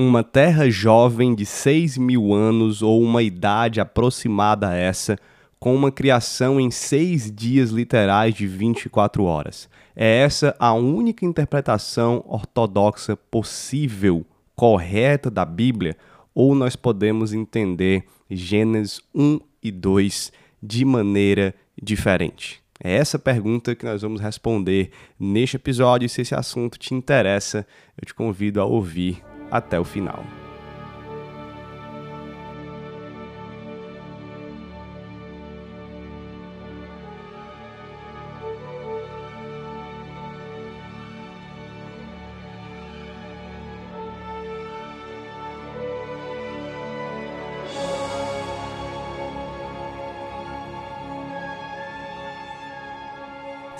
uma terra jovem de 6 mil anos ou uma idade aproximada a essa, com uma criação em seis dias literais de 24 horas. É essa a única interpretação ortodoxa possível, correta da Bíblia? Ou nós podemos entender Gênesis 1 e 2 de maneira diferente? É essa pergunta que nós vamos responder neste episódio. Se esse assunto te interessa, eu te convido a ouvir até o final.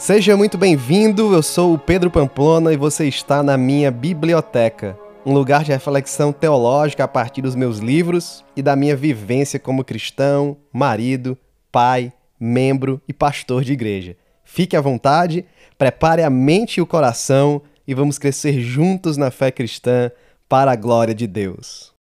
Seja muito bem-vindo, eu sou o Pedro Pamplona e você está na minha biblioteca, um lugar de reflexão teológica a partir dos meus livros e da minha vivência como cristão, marido, pai, membro e pastor de igreja. Fique à vontade, prepare a mente e o coração e vamos crescer juntos na fé cristã para a glória de Deus.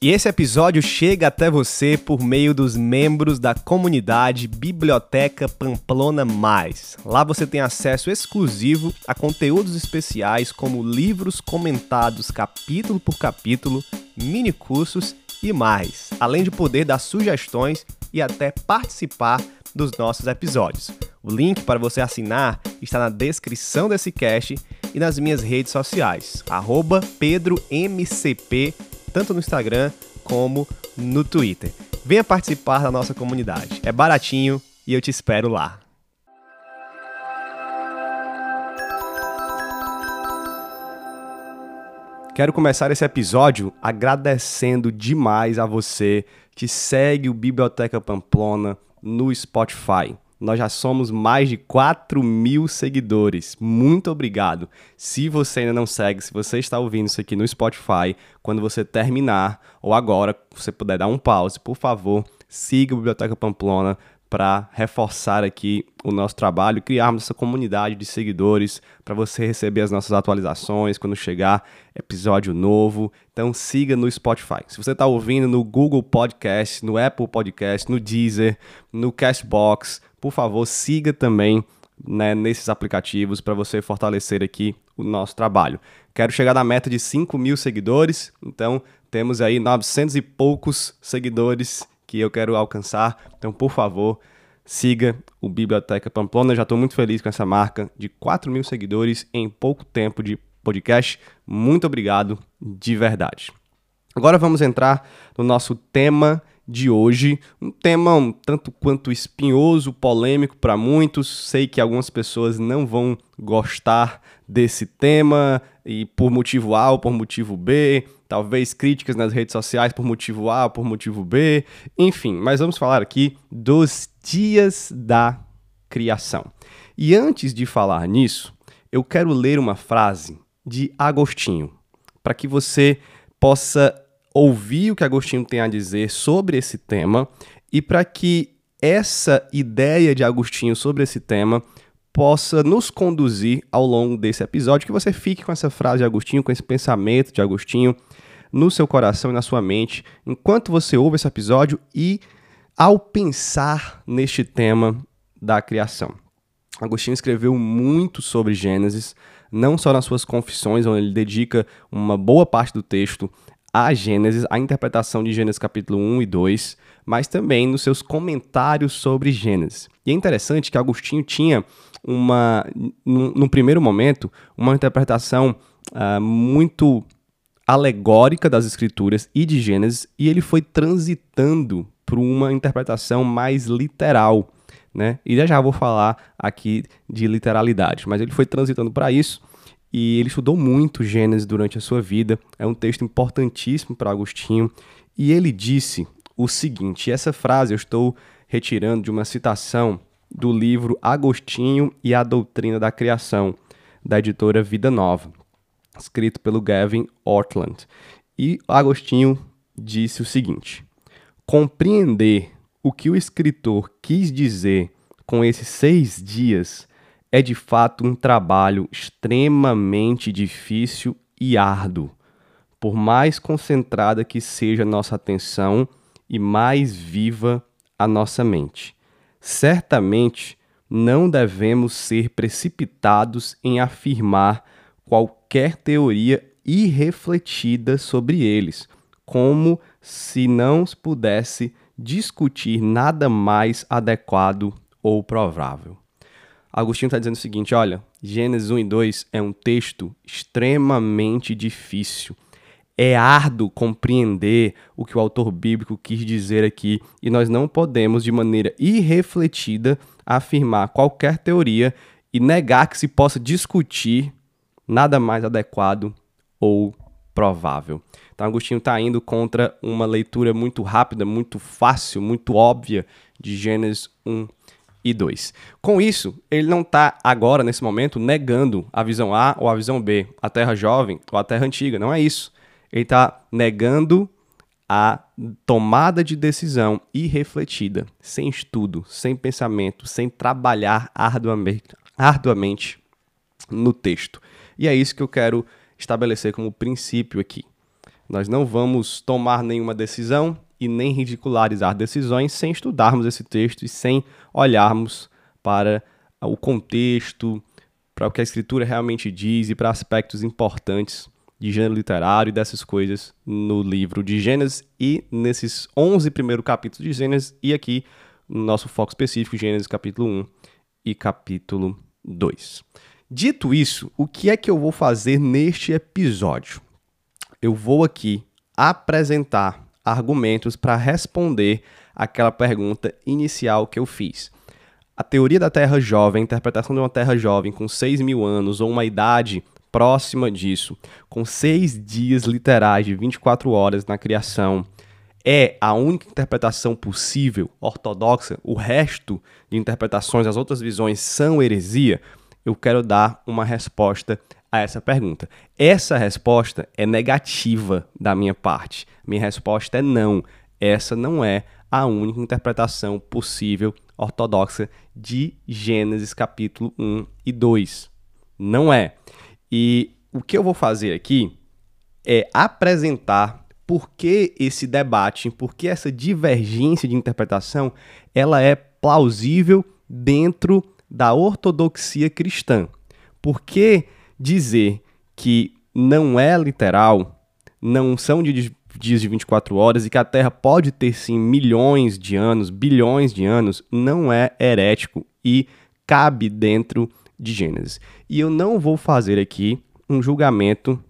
E esse episódio chega até você por meio dos membros da comunidade Biblioteca Pamplona Mais. Lá você tem acesso exclusivo a conteúdos especiais como livros comentados capítulo por capítulo, mini cursos e mais, além de poder dar sugestões e até participar dos nossos episódios. O link para você assinar está na descrição desse cast e nas minhas redes sociais, PedroMCP tanto no Instagram como no Twitter. Venha participar da nossa comunidade. É baratinho e eu te espero lá. Quero começar esse episódio agradecendo demais a você que segue o Biblioteca Pamplona no Spotify. Nós já somos mais de 4 mil seguidores. Muito obrigado. Se você ainda não segue, se você está ouvindo isso aqui no Spotify, quando você terminar, ou agora, você puder dar um pause, por favor, siga a Biblioteca Pamplona para reforçar aqui o nosso trabalho, criarmos essa comunidade de seguidores para você receber as nossas atualizações quando chegar episódio novo. Então siga no Spotify. Se você está ouvindo no Google Podcast, no Apple Podcast, no Deezer, no Castbox, por favor siga também né, nesses aplicativos para você fortalecer aqui o nosso trabalho. Quero chegar na meta de 5 mil seguidores, então temos aí 900 e poucos seguidores que eu quero alcançar. Então, por favor, siga o Biblioteca Pamplona. Já estou muito feliz com essa marca de 4 mil seguidores em pouco tempo de podcast. Muito obrigado de verdade. Agora vamos entrar no nosso tema de hoje. Um tema um tanto quanto espinhoso, polêmico para muitos. Sei que algumas pessoas não vão gostar desse tema e por motivo A ou por motivo B, talvez críticas nas redes sociais por motivo A ou por motivo B, enfim, mas vamos falar aqui dos dias da criação. E antes de falar nisso, eu quero ler uma frase de Agostinho, para que você possa ouvir o que Agostinho tem a dizer sobre esse tema e para que essa ideia de Agostinho sobre esse tema possa nos conduzir ao longo desse episódio, que você fique com essa frase de Agostinho, com esse pensamento de Agostinho no seu coração e na sua mente, enquanto você ouve esse episódio e ao pensar neste tema da criação. Agostinho escreveu muito sobre Gênesis, não só nas suas confissões, onde ele dedica uma boa parte do texto a Gênesis, a interpretação de Gênesis capítulo 1 e 2, mas também nos seus comentários sobre Gênesis. E é interessante que Agostinho tinha uma, no primeiro momento, uma interpretação uh, muito alegórica das escrituras e de Gênesis, e ele foi transitando para uma interpretação mais literal, né? E já já vou falar aqui de literalidade, mas ele foi transitando para isso e ele estudou muito Gênesis durante a sua vida. É um texto importantíssimo para Agostinho. E ele disse o seguinte: essa frase eu estou retirando de uma citação do livro Agostinho e a Doutrina da Criação, da editora Vida Nova, escrito pelo Gavin Ortland. E Agostinho disse o seguinte: compreender o que o escritor quis dizer com esses seis dias é de fato um trabalho extremamente difícil e árduo. Por mais concentrada que seja nossa atenção e mais viva a nossa mente. Certamente não devemos ser precipitados em afirmar qualquer teoria irrefletida sobre eles, como se não pudesse discutir nada mais adequado ou provável. Agostinho está dizendo o seguinte: olha, Gênesis 1 e 2 é um texto extremamente difícil. É árduo compreender o que o autor bíblico quis dizer aqui, e nós não podemos, de maneira irrefletida, afirmar qualquer teoria e negar que se possa discutir nada mais adequado ou provável. Então, Agostinho está indo contra uma leitura muito rápida, muito fácil, muito óbvia de Gênesis 1 e 2. Com isso, ele não está agora, nesse momento, negando a visão A ou a visão B, a Terra jovem ou a Terra antiga. Não é isso. Ele está negando a tomada de decisão irrefletida, sem estudo, sem pensamento, sem trabalhar arduamente, arduamente no texto. E é isso que eu quero estabelecer como princípio aqui. Nós não vamos tomar nenhuma decisão e nem ridicularizar decisões sem estudarmos esse texto e sem olharmos para o contexto, para o que a escritura realmente diz e para aspectos importantes de gênero literário e dessas coisas no livro de Gênesis e nesses 11 primeiros capítulos de Gênesis e aqui no nosso foco específico, Gênesis capítulo 1 e capítulo 2. Dito isso, o que é que eu vou fazer neste episódio? Eu vou aqui apresentar argumentos para responder aquela pergunta inicial que eu fiz. A teoria da Terra jovem, a interpretação de uma Terra jovem com 6 mil anos ou uma idade próxima disso, com seis dias literais de 24 horas na criação, é a única interpretação possível, ortodoxa, o resto de interpretações, as outras visões são heresia, eu quero dar uma resposta a essa pergunta. Essa resposta é negativa da minha parte. Minha resposta é não. Essa não é a única interpretação possível ortodoxa de Gênesis capítulo 1 e 2. Não é. E o que eu vou fazer aqui é apresentar por que esse debate, por que essa divergência de interpretação, ela é plausível dentro da ortodoxia cristã. Por que dizer que não é literal, não são de dias de 24 horas e que a Terra pode ter sim milhões de anos, bilhões de anos, não é herético e cabe dentro de Gênesis. E eu não vou fazer aqui um julgamento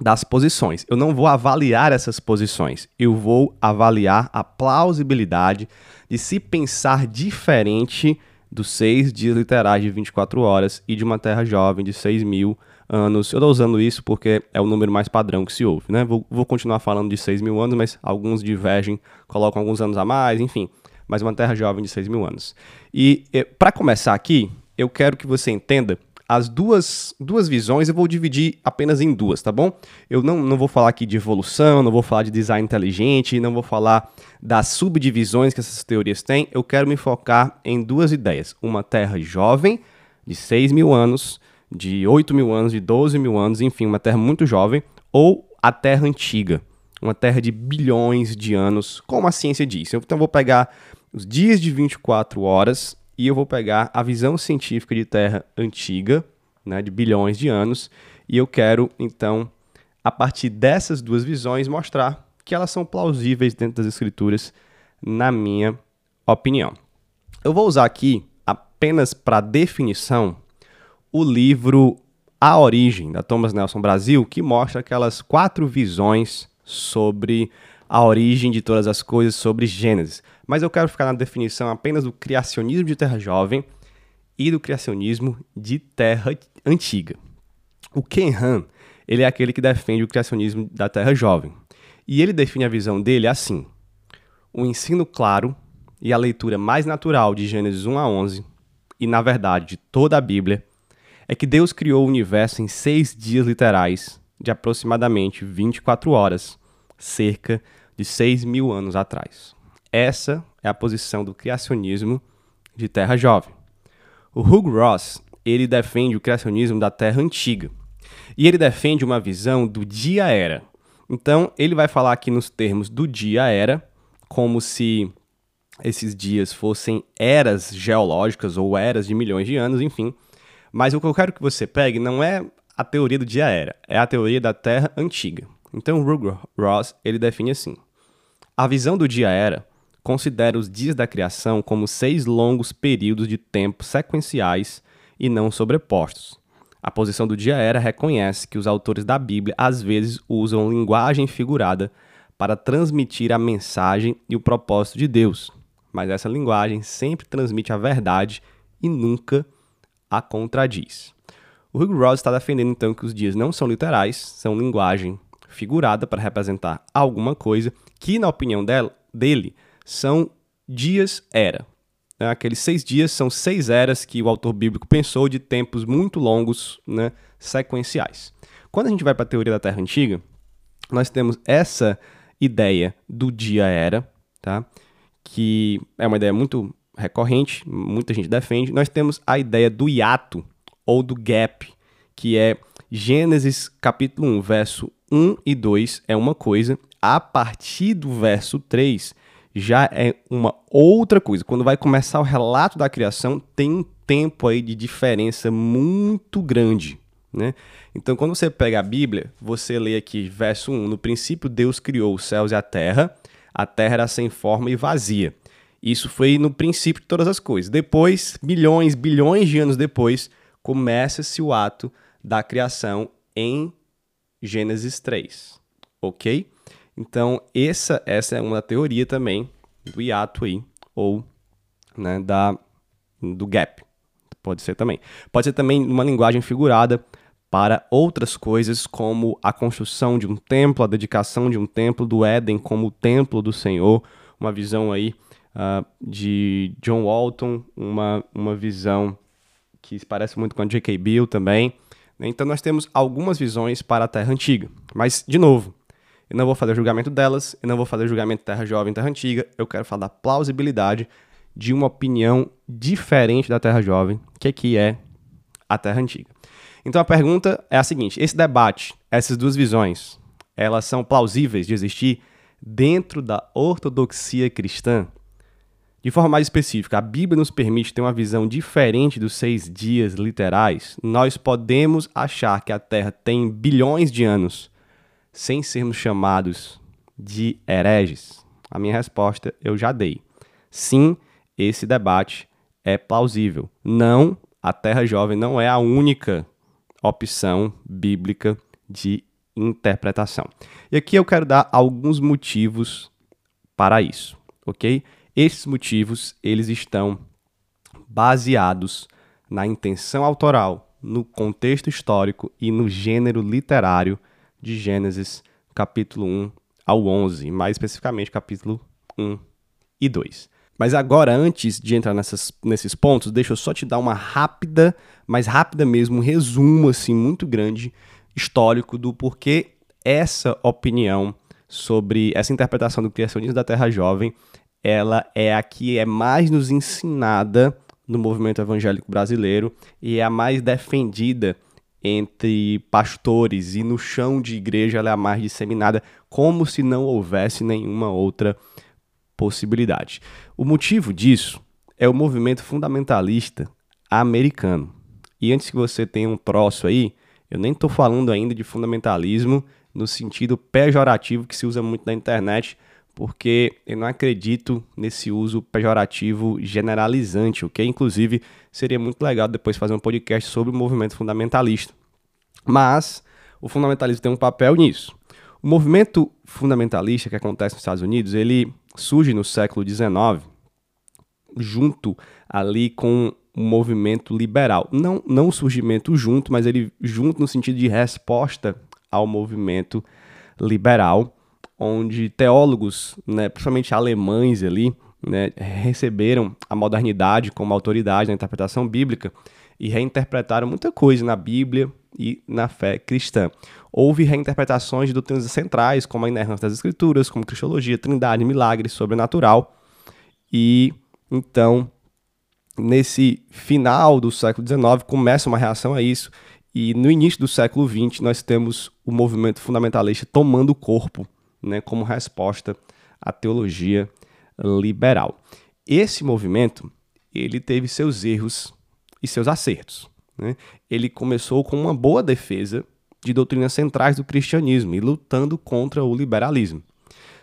das posições. Eu não vou avaliar essas posições. Eu vou avaliar a plausibilidade de se pensar diferente dos seis dias literais de 24 horas e de uma Terra jovem de 6 mil anos. Eu estou usando isso porque é o número mais padrão que se ouve, né? Vou, vou continuar falando de 6 mil anos, mas alguns divergem, colocam alguns anos a mais, enfim. Mas uma Terra jovem de 6 mil anos. E, e para começar aqui, eu quero que você entenda as duas, duas visões eu vou dividir apenas em duas, tá bom? Eu não, não vou falar aqui de evolução, não vou falar de design inteligente, não vou falar das subdivisões que essas teorias têm. Eu quero me focar em duas ideias. Uma terra jovem, de 6 mil anos, de 8 mil anos, de 12 mil anos, enfim, uma terra muito jovem, ou a terra antiga, uma terra de bilhões de anos, como a ciência diz. Então eu vou pegar os dias de 24 horas e eu vou pegar a visão científica de Terra antiga, né, de bilhões de anos, e eu quero, então, a partir dessas duas visões, mostrar que elas são plausíveis dentro das escrituras, na minha opinião. Eu vou usar aqui, apenas para definição, o livro A Origem, da Thomas Nelson Brasil, que mostra aquelas quatro visões sobre a origem de todas as coisas, sobre Gênesis mas eu quero ficar na definição apenas do criacionismo de terra jovem e do criacionismo de terra antiga. O Ken Han, ele é aquele que defende o criacionismo da terra jovem. E ele define a visão dele assim: o ensino claro e a leitura mais natural de Gênesis 1 a 11, e na verdade de toda a Bíblia, é que Deus criou o universo em seis dias literais de aproximadamente 24 horas, cerca de 6 mil anos atrás. Essa é a posição do criacionismo de Terra Jovem. O Hugh Ross ele defende o criacionismo da Terra antiga. E ele defende uma visão do dia-era. Então, ele vai falar aqui nos termos do dia-era, como se esses dias fossem eras geológicas ou eras de milhões de anos, enfim. Mas o que eu quero que você pegue não é a teoria do dia-era, é a teoria da Terra antiga. Então, Ruger Ross ele define assim: a visão do dia-era considera os dias da criação como seis longos períodos de tempo sequenciais e não sobrepostos. A posição do dia-era reconhece que os autores da Bíblia às vezes usam linguagem figurada para transmitir a mensagem e o propósito de Deus, mas essa linguagem sempre transmite a verdade e nunca a contradiz. O Hugh Ross está defendendo então que os dias não são literais, são linguagem figurada para representar alguma coisa que, na opinião dele, são dias-era. Né? Aqueles seis dias são seis eras que o autor bíblico pensou de tempos muito longos, né, sequenciais. Quando a gente vai para a teoria da Terra Antiga, nós temos essa ideia do dia-era, tá? que é uma ideia muito recorrente, muita gente defende. Nós temos a ideia do hiato ou do gap, que é Gênesis capítulo 1, verso 1 e 2 é uma coisa, a partir do verso 3 já é uma outra coisa. Quando vai começar o relato da criação, tem um tempo aí de diferença muito grande. Né? Então, quando você pega a Bíblia, você lê aqui, verso 1: No princípio, Deus criou os céus e a terra, a terra era sem forma e vazia. Isso foi no princípio de todas as coisas. Depois, milhões, bilhões de anos depois, começa-se o ato da criação em Gênesis 3. Ok? Então, essa, essa é uma teoria também do hiato aí, ou né, da, do gap. Pode ser também. Pode ser também uma linguagem figurada para outras coisas, como a construção de um templo, a dedicação de um templo do Éden como templo do Senhor, uma visão aí uh, de John Walton, uma, uma visão que se parece muito com a J.K. Bill também. Então nós temos algumas visões para a Terra Antiga. Mas, de novo, eu não vou fazer julgamento delas, eu não vou fazer julgamento Terra Jovem, Terra Antiga, eu quero falar da plausibilidade de uma opinião diferente da Terra Jovem, que aqui é a Terra Antiga. Então a pergunta é a seguinte: esse debate, essas duas visões, elas são plausíveis de existir dentro da ortodoxia cristã? De forma mais específica, a Bíblia nos permite ter uma visão diferente dos seis dias literais. Nós podemos achar que a Terra tem bilhões de anos sem sermos chamados de hereges? A minha resposta eu já dei. Sim, esse debate é plausível. Não, a Terra Jovem não é a única opção bíblica de interpretação. E aqui eu quero dar alguns motivos para isso, ok? Esses motivos, eles estão baseados na intenção autoral, no contexto histórico e no gênero literário de Gênesis, capítulo 1 ao 11, mais especificamente capítulo 1 e 2. Mas agora, antes de entrar nessas, nesses pontos, deixa eu só te dar uma rápida, mais rápida mesmo, um resumo assim muito grande histórico do porquê essa opinião sobre essa interpretação do criacionismo da Terra Jovem ela é a que é mais nos ensinada no movimento evangélico brasileiro e é a mais defendida entre pastores e no chão de igreja ela é a mais disseminada, como se não houvesse nenhuma outra possibilidade. O motivo disso é o movimento fundamentalista americano. E antes que você tenha um troço aí, eu nem estou falando ainda de fundamentalismo no sentido pejorativo que se usa muito na internet, porque eu não acredito nesse uso pejorativo generalizante, o que inclusive seria muito legal depois fazer um podcast sobre o movimento fundamentalista. Mas o fundamentalismo tem um papel nisso. O movimento fundamentalista que acontece nos Estados Unidos, ele surge no século XIX, junto ali com o movimento liberal. Não, não o surgimento junto, mas ele junto no sentido de resposta ao movimento liberal onde teólogos, né, principalmente alemães ali, né, receberam a modernidade como autoridade na interpretação bíblica e reinterpretaram muita coisa na Bíblia e na fé cristã. Houve reinterpretações de doutrinas centrais, como a inerrância das Escrituras, como cristologia, trindade, milagre, sobrenatural. E então nesse final do século XIX começa uma reação a isso, e no início do século XX nós temos o movimento fundamentalista tomando corpo né, como resposta à teologia liberal. Esse movimento ele teve seus erros e seus acertos. Né? Ele começou com uma boa defesa de doutrinas centrais do cristianismo e lutando contra o liberalismo.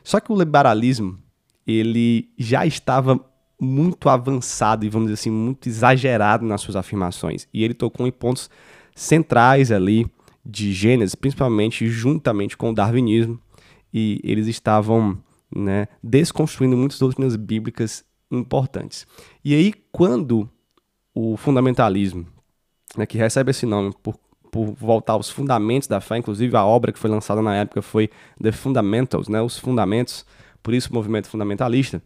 Só que o liberalismo ele já estava muito avançado e vamos dizer assim muito exagerado nas suas afirmações e ele tocou em pontos centrais ali de Gênesis, principalmente juntamente com o darwinismo e eles estavam né, desconstruindo muitas doutrinas bíblicas importantes. E aí quando o fundamentalismo, né, que recebe esse nome por por voltar aos fundamentos da fé, inclusive a obra que foi lançada na época foi The Fundamentals, né, os fundamentos, por isso o movimento fundamentalista,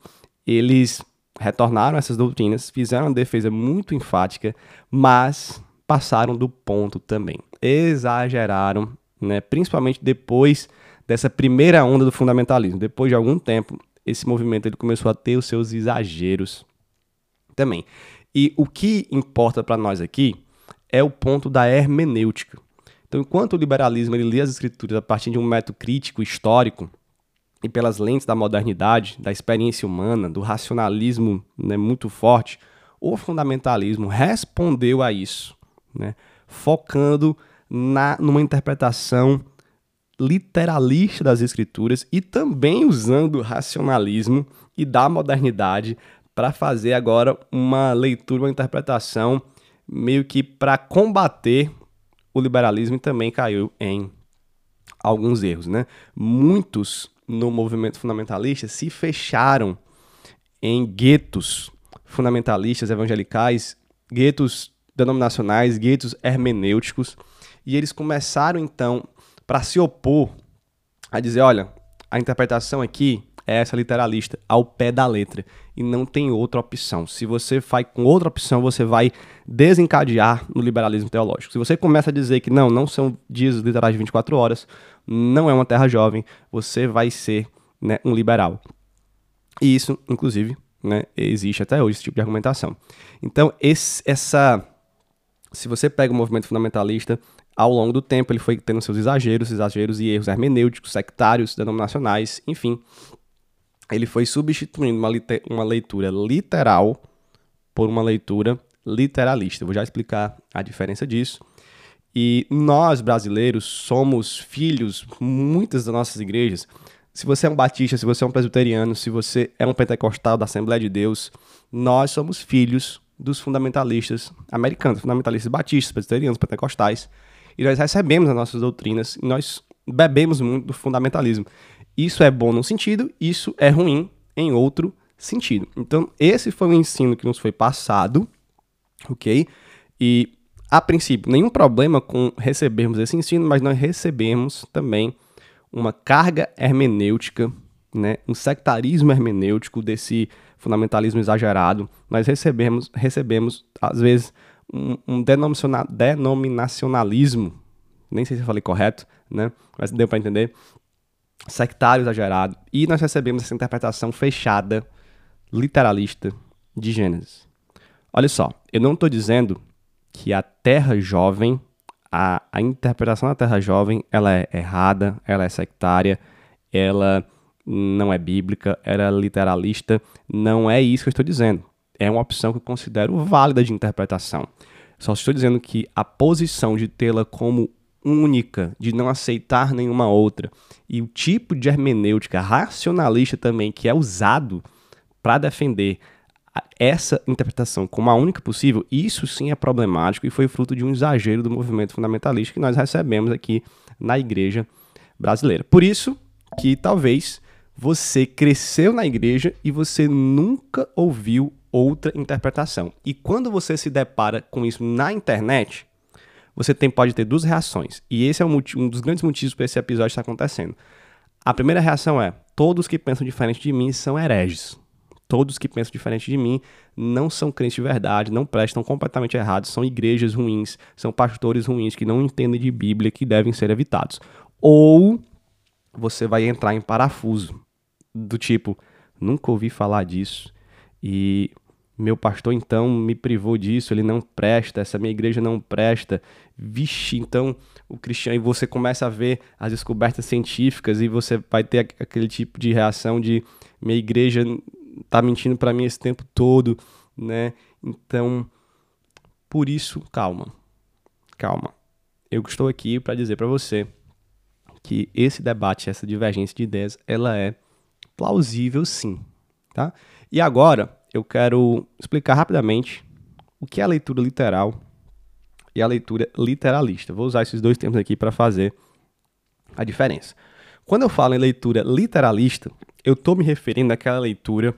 eles retornaram essas doutrinas, fizeram uma defesa muito enfática, mas passaram do ponto também. Exageraram, né, principalmente depois dessa primeira onda do fundamentalismo. Depois de algum tempo, esse movimento ele começou a ter os seus exageros também. E o que importa para nós aqui é o ponto da hermenêutica. Então, enquanto o liberalismo ele lê as escrituras a partir de um método crítico histórico e pelas lentes da modernidade, da experiência humana, do racionalismo né, muito forte, o fundamentalismo respondeu a isso, né, focando na, numa interpretação literalista das escrituras e também usando o racionalismo e da modernidade para fazer agora uma leitura, uma interpretação meio que para combater o liberalismo também caiu em alguns erros, né? Muitos no movimento fundamentalista se fecharam em guetos fundamentalistas evangelicais, guetos denominacionais, guetos hermenêuticos, e eles começaram então para se opor a dizer, olha, a interpretação aqui é essa literalista, ao pé da letra. E não tem outra opção. Se você vai com outra opção, você vai desencadear no liberalismo teológico. Se você começa a dizer que não, não são dias literais de 24 horas, não é uma terra jovem, você vai ser né, um liberal. E isso, inclusive, né, existe até hoje esse tipo de argumentação. Então, esse, essa. Se você pega o movimento fundamentalista, ao longo do tempo ele foi tendo seus exageros, exageros e erros hermenêuticos, sectários, denominacionais, enfim, ele foi substituindo uma, uma leitura literal por uma leitura literalista. Eu vou já explicar a diferença disso. E nós, brasileiros, somos filhos, muitas das nossas igrejas. Se você é um batista, se você é um presbiteriano, se você é um pentecostal da Assembleia de Deus, nós somos filhos dos fundamentalistas americanos, fundamentalistas batistas, presbiterianos, pentecostais. E nós recebemos as nossas doutrinas e nós bebemos muito do fundamentalismo. Isso é bom num sentido, isso é ruim em outro sentido. Então, esse foi o ensino que nos foi passado, ok? E, a princípio, nenhum problema com recebermos esse ensino, mas nós recebemos também uma carga hermenêutica, né? um sectarismo hermenêutico desse fundamentalismo exagerado. Nós recebemos, recebemos às vezes, um, denominacionalismo, nem sei se eu falei correto, né? mas deu para entender, sectário exagerado, e nós recebemos essa interpretação fechada, literalista, de Gênesis. Olha só, eu não estou dizendo que a Terra Jovem, a, a interpretação da Terra Jovem, ela é errada, ela é sectária, ela não é bíblica, ela é literalista, não é isso que eu estou dizendo. É uma opção que eu considero válida de interpretação. Só estou dizendo que a posição de tê-la como única, de não aceitar nenhuma outra, e o tipo de hermenêutica racionalista também que é usado para defender essa interpretação como a única possível, isso sim é problemático e foi fruto de um exagero do movimento fundamentalista que nós recebemos aqui na igreja brasileira. Por isso que talvez você cresceu na igreja e você nunca ouviu outra interpretação. E quando você se depara com isso na internet, você tem, pode ter duas reações. E esse é um, um dos grandes motivos para esse episódio estar acontecendo. A primeira reação é: todos que pensam diferente de mim são hereges. Todos que pensam diferente de mim não são crentes de verdade, não prestam completamente errados, são igrejas ruins, são pastores ruins que não entendem de Bíblia que devem ser evitados. Ou você vai entrar em parafuso, do tipo, nunca ouvi falar disso e meu pastor então me privou disso, ele não presta, essa minha igreja não presta. Vixe, então o cristiano, e você começa a ver as descobertas científicas e você vai ter aquele tipo de reação de minha igreja tá mentindo para mim esse tempo todo, né? Então, por isso, calma. Calma. Eu estou aqui para dizer para você que esse debate, essa divergência de ideias, ela é plausível sim, tá? E agora, eu quero explicar rapidamente o que é a leitura literal e a leitura literalista. Vou usar esses dois termos aqui para fazer a diferença. Quando eu falo em leitura literalista, eu estou me referindo àquela leitura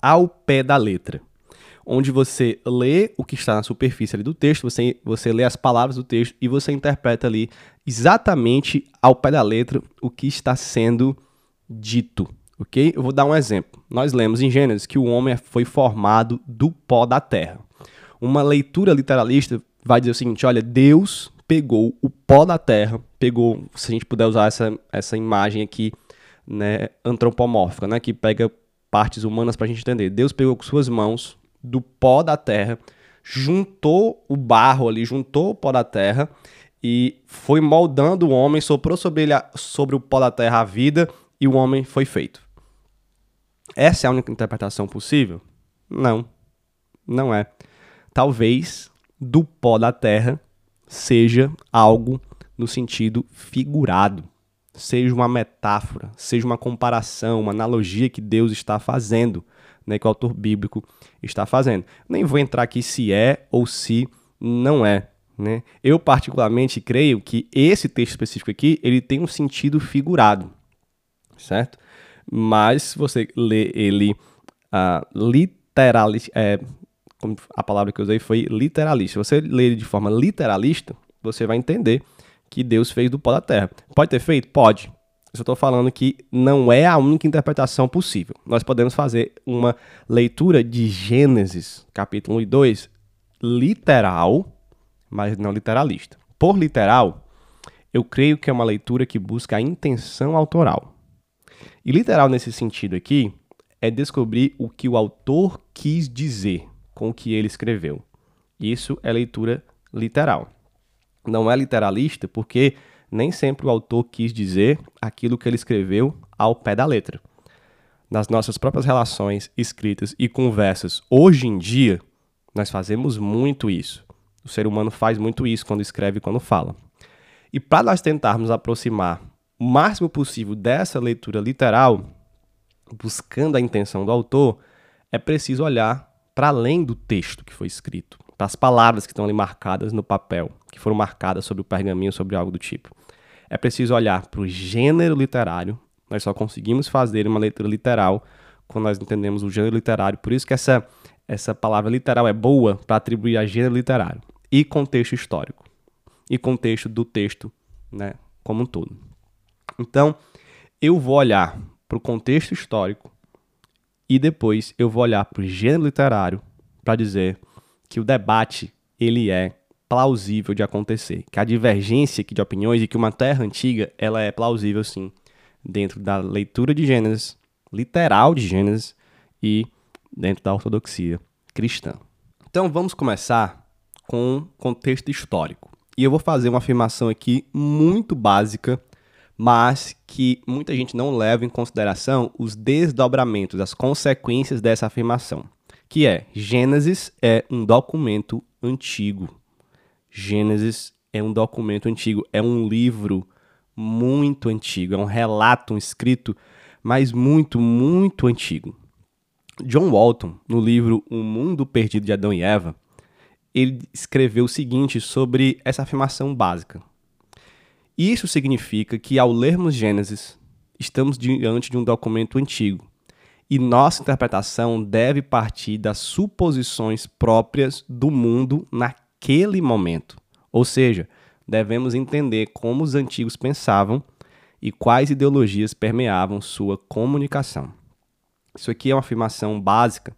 ao pé da letra, onde você lê o que está na superfície do texto, você, você lê as palavras do texto e você interpreta ali exatamente ao pé da letra o que está sendo dito ok? Eu vou dar um exemplo. Nós lemos em Gênesis que o homem foi formado do pó da terra. Uma leitura literalista vai dizer o seguinte: olha, Deus pegou o pó da terra, pegou, se a gente puder usar essa, essa imagem aqui, né, antropomórfica, né, que pega partes humanas para a gente entender. Deus pegou com suas mãos do pó da terra, juntou o barro ali, juntou o pó da terra e foi moldando o homem, soprou sobre ele sobre o pó da terra a vida e o homem foi feito. Essa é a única interpretação possível? Não, não é. Talvez do pó da terra seja algo no sentido figurado, seja uma metáfora, seja uma comparação, uma analogia que Deus está fazendo, né, que o autor bíblico está fazendo. Nem vou entrar aqui se é ou se não é. Né? Eu particularmente creio que esse texto específico aqui ele tem um sentido figurado, certo? Mas se você lê ele uh, literalista, é, a palavra que eu usei foi literalista. Se você lê ele de forma literalista, você vai entender que Deus fez do pó da terra. Pode ter feito? Pode. Eu estou falando que não é a única interpretação possível. Nós podemos fazer uma leitura de Gênesis, capítulo 1 e 2, literal, mas não literalista. Por literal, eu creio que é uma leitura que busca a intenção autoral. E literal nesse sentido aqui é descobrir o que o autor quis dizer com o que ele escreveu. Isso é leitura literal. Não é literalista porque nem sempre o autor quis dizer aquilo que ele escreveu ao pé da letra. Nas nossas próprias relações escritas e conversas hoje em dia, nós fazemos muito isso. O ser humano faz muito isso quando escreve e quando fala. E para nós tentarmos aproximar o máximo possível dessa leitura literal, buscando a intenção do autor, é preciso olhar para além do texto que foi escrito, para as palavras que estão ali marcadas no papel, que foram marcadas sobre o pergaminho, sobre algo do tipo. É preciso olhar para o gênero literário. Nós só conseguimos fazer uma leitura literal quando nós entendemos o gênero literário. Por isso que essa, essa palavra literal é boa para atribuir a gênero literário. E contexto histórico. E contexto do texto né, como um todo. Então, eu vou olhar para o contexto histórico e depois eu vou olhar para o gênero literário para dizer que o debate ele é plausível de acontecer, que a divergência aqui de opiniões e que uma terra antiga ela é plausível sim dentro da leitura de Gênesis, literal de Gênesis e dentro da ortodoxia cristã. Então vamos começar com contexto histórico. E eu vou fazer uma afirmação aqui muito básica mas que muita gente não leva em consideração os desdobramentos, as consequências dessa afirmação, que é Gênesis é um documento antigo. Gênesis é um documento antigo, é um livro muito antigo, é um relato, um escrito, mas muito, muito antigo. John Walton, no livro O Mundo Perdido de Adão e Eva, ele escreveu o seguinte sobre essa afirmação básica. Isso significa que, ao lermos Gênesis, estamos diante de um documento antigo e nossa interpretação deve partir das suposições próprias do mundo naquele momento. Ou seja, devemos entender como os antigos pensavam e quais ideologias permeavam sua comunicação. Isso aqui é uma afirmação básica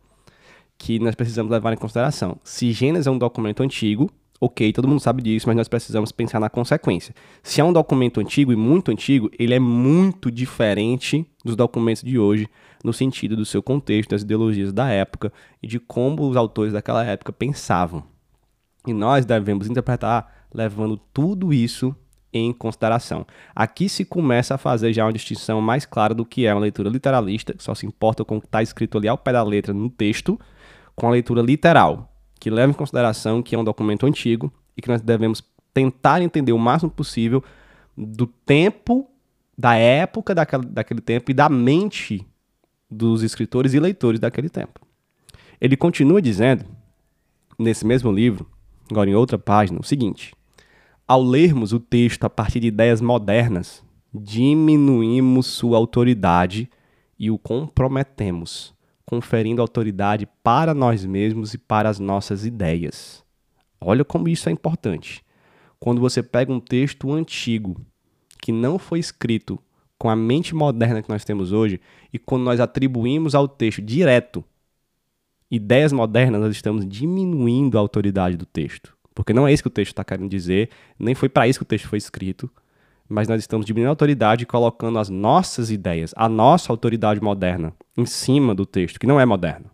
que nós precisamos levar em consideração. Se Gênesis é um documento antigo, Ok, todo mundo sabe disso, mas nós precisamos pensar na consequência. Se é um documento antigo e muito antigo, ele é muito diferente dos documentos de hoje, no sentido do seu contexto, das ideologias da época e de como os autores daquela época pensavam. E nós devemos interpretar levando tudo isso em consideração. Aqui se começa a fazer já uma distinção mais clara do que é uma leitura literalista, que só se importa com o que está escrito ali ao pé da letra no texto, com a leitura literal, que leva em consideração que é um documento antigo e que nós devemos tentar entender o máximo possível do tempo, da época daquela, daquele tempo e da mente dos escritores e leitores daquele tempo. Ele continua dizendo, nesse mesmo livro, agora em outra página, o seguinte: ao lermos o texto a partir de ideias modernas, diminuímos sua autoridade e o comprometemos conferindo autoridade para nós mesmos e para as nossas ideias. Olha como isso é importante. Quando você pega um texto antigo que não foi escrito com a mente moderna que nós temos hoje e quando nós atribuímos ao texto direto ideias modernas, nós estamos diminuindo a autoridade do texto. Porque não é isso que o texto está querendo dizer, nem foi para isso que o texto foi escrito mas nós estamos diminuindo a autoridade e colocando as nossas ideias, a nossa autoridade moderna, em cima do texto, que não é moderno.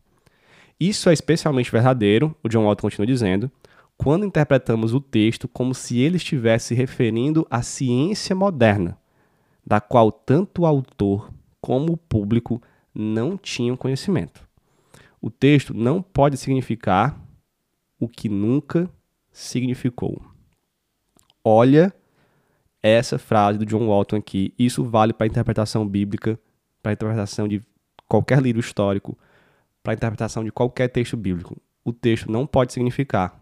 Isso é especialmente verdadeiro, o John Walton continua dizendo, quando interpretamos o texto como se ele estivesse se referindo à ciência moderna, da qual tanto o autor como o público não tinham conhecimento. O texto não pode significar o que nunca significou. Olha essa frase do John Walton aqui. Isso vale para a interpretação bíblica, para a interpretação de qualquer livro histórico, para a interpretação de qualquer texto bíblico. O texto não pode significar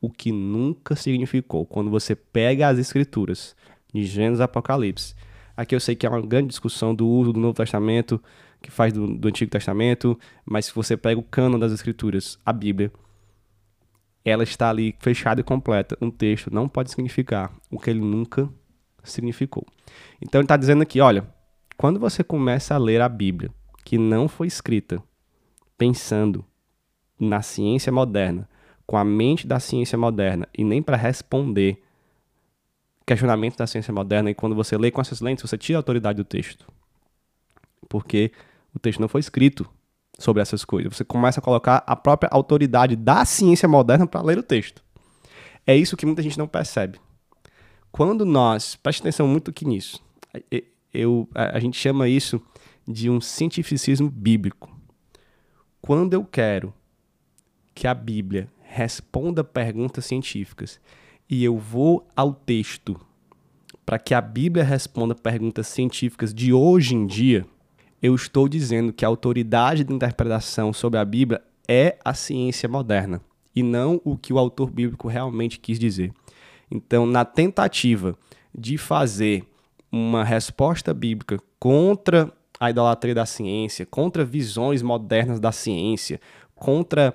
o que nunca significou. Quando você pega as escrituras de Gênesis e Apocalipse, aqui eu sei que é uma grande discussão do uso do Novo Testamento, que faz do, do Antigo Testamento, mas se você pega o cano das escrituras, a Bíblia, ela está ali fechada e completa. Um texto não pode significar o que ele nunca significou. Então ele está dizendo aqui, olha, quando você começa a ler a Bíblia, que não foi escrita pensando na ciência moderna, com a mente da ciência moderna, e nem para responder questionamentos da ciência moderna, e quando você lê com essas lentes, você tira a autoridade do texto. Porque o texto não foi escrito sobre essas coisas. Você começa a colocar a própria autoridade da ciência moderna para ler o texto. É isso que muita gente não percebe. Quando nós, preste atenção muito aqui nisso, eu, a, a gente chama isso de um cientificismo bíblico. Quando eu quero que a Bíblia responda perguntas científicas e eu vou ao texto para que a Bíblia responda perguntas científicas de hoje em dia, eu estou dizendo que a autoridade de interpretação sobre a Bíblia é a ciência moderna e não o que o autor bíblico realmente quis dizer. Então, na tentativa de fazer uma resposta bíblica contra a idolatria da ciência, contra visões modernas da ciência, contra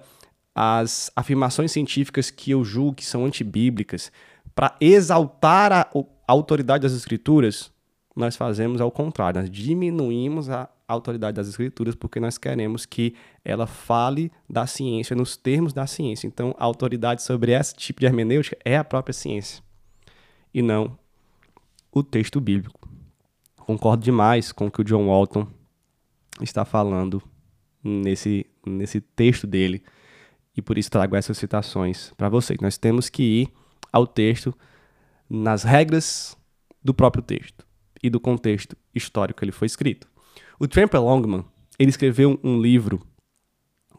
as afirmações científicas que eu julgo que são antibíblicas, para exaltar a, autoridade das escrituras, nós fazemos ao contrário, nós diminuímos a autoridade das escrituras porque nós queremos que ela fale da ciência nos termos da ciência. Então, a autoridade sobre esse tipo de hermenêutica é a própria ciência e não o texto bíblico. Concordo demais com o que o John Walton está falando nesse, nesse texto dele e por isso trago essas citações para vocês. Nós temos que ir ao texto nas regras do próprio texto e do contexto histórico que ele foi escrito. O Tramper Longman, ele escreveu um livro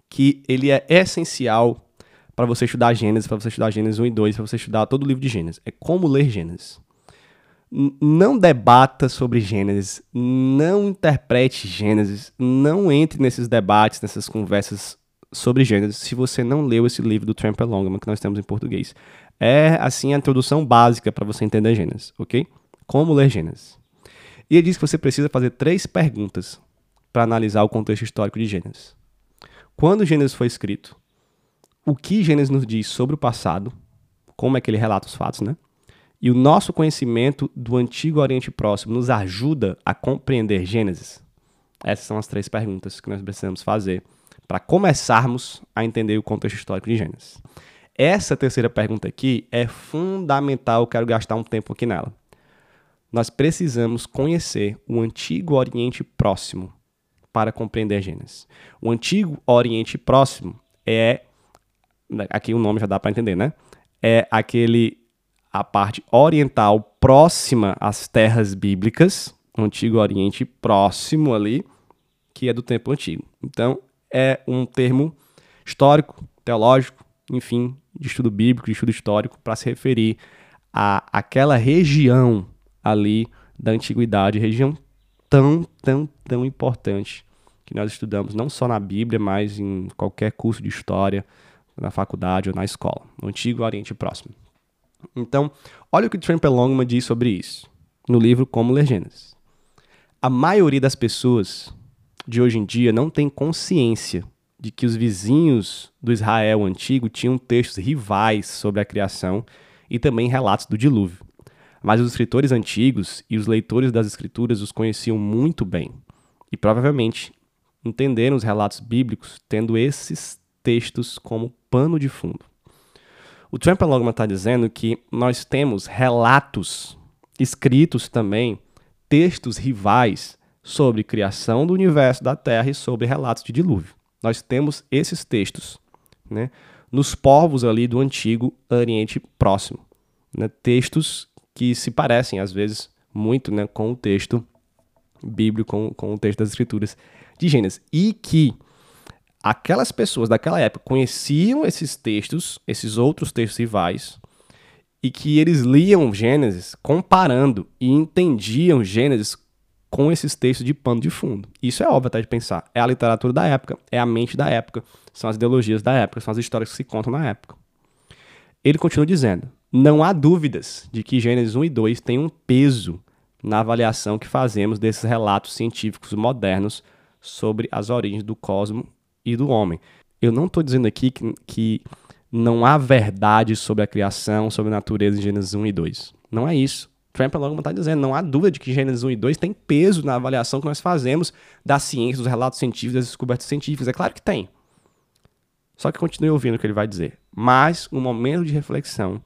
que ele é essencial para você estudar Gênesis, para você estudar Gênesis 1 e 2, para você estudar todo o livro de Gênesis. É como ler Gênesis. não debata sobre Gênesis, não interprete Gênesis, não entre nesses debates, nessas conversas sobre Gênesis, se você não leu esse livro do Tramper Longman que nós temos em português. É, assim, a introdução básica para você entender Gênesis, ok? Como ler Gênesis. E ele diz que você precisa fazer três perguntas para analisar o contexto histórico de Gênesis. Quando Gênesis foi escrito? O que Gênesis nos diz sobre o passado? Como é que ele relata os fatos, né? E o nosso conhecimento do Antigo Oriente Próximo nos ajuda a compreender Gênesis? Essas são as três perguntas que nós precisamos fazer para começarmos a entender o contexto histórico de Gênesis. essa terceira pergunta aqui é fundamental, eu quero gastar um tempo aqui nela. Nós precisamos conhecer o Antigo Oriente Próximo para compreender Gênesis. O Antigo Oriente Próximo é aqui o nome já dá para entender, né? É aquele a parte oriental próxima às terras bíblicas, o Antigo Oriente Próximo ali, que é do tempo antigo. Então, é um termo histórico, teológico, enfim, de estudo bíblico, de estudo histórico, para se referir a aquela região ali da antiguidade, região tão, tão, tão importante que nós estudamos não só na Bíblia, mas em qualquer curso de história, na faculdade ou na escola, no Antigo Oriente Próximo. Então, olha o que Tramper Longman diz sobre isso, no livro Como Ler Gênesis. A maioria das pessoas de hoje em dia não tem consciência de que os vizinhos do Israel antigo tinham textos rivais sobre a criação e também relatos do dilúvio. Mas os escritores antigos e os leitores das escrituras os conheciam muito bem e provavelmente entenderam os relatos bíblicos tendo esses textos como pano de fundo. O Trump está dizendo que nós temos relatos escritos também, textos rivais sobre criação do universo da Terra e sobre relatos de dilúvio. Nós temos esses textos né, nos povos ali do antigo Oriente Próximo. Né, textos que se parecem, às vezes, muito né, com o texto bíblico, com, com o texto das Escrituras de Gênesis. E que aquelas pessoas daquela época conheciam esses textos, esses outros textos rivais, e que eles liam Gênesis comparando e entendiam Gênesis com esses textos de pano de fundo. Isso é óbvio até de pensar. É a literatura da época, é a mente da época, são as ideologias da época, são as histórias que se contam na época. Ele continua dizendo: não há dúvidas de que Gênesis 1 e 2 têm um peso na avaliação que fazemos desses relatos científicos modernos sobre as origens do cosmos e do homem. Eu não estou dizendo aqui que, que não há verdade sobre a criação, sobre a natureza em Gênesis 1 e 2. Não é isso. Tramp Longman está dizendo, não há dúvida de que Gênesis 1 e 2 tem peso na avaliação que nós fazemos da ciência, dos relatos científicos, das descobertas científicas. É claro que tem. Só que continue ouvindo o que ele vai dizer. Mas um momento de reflexão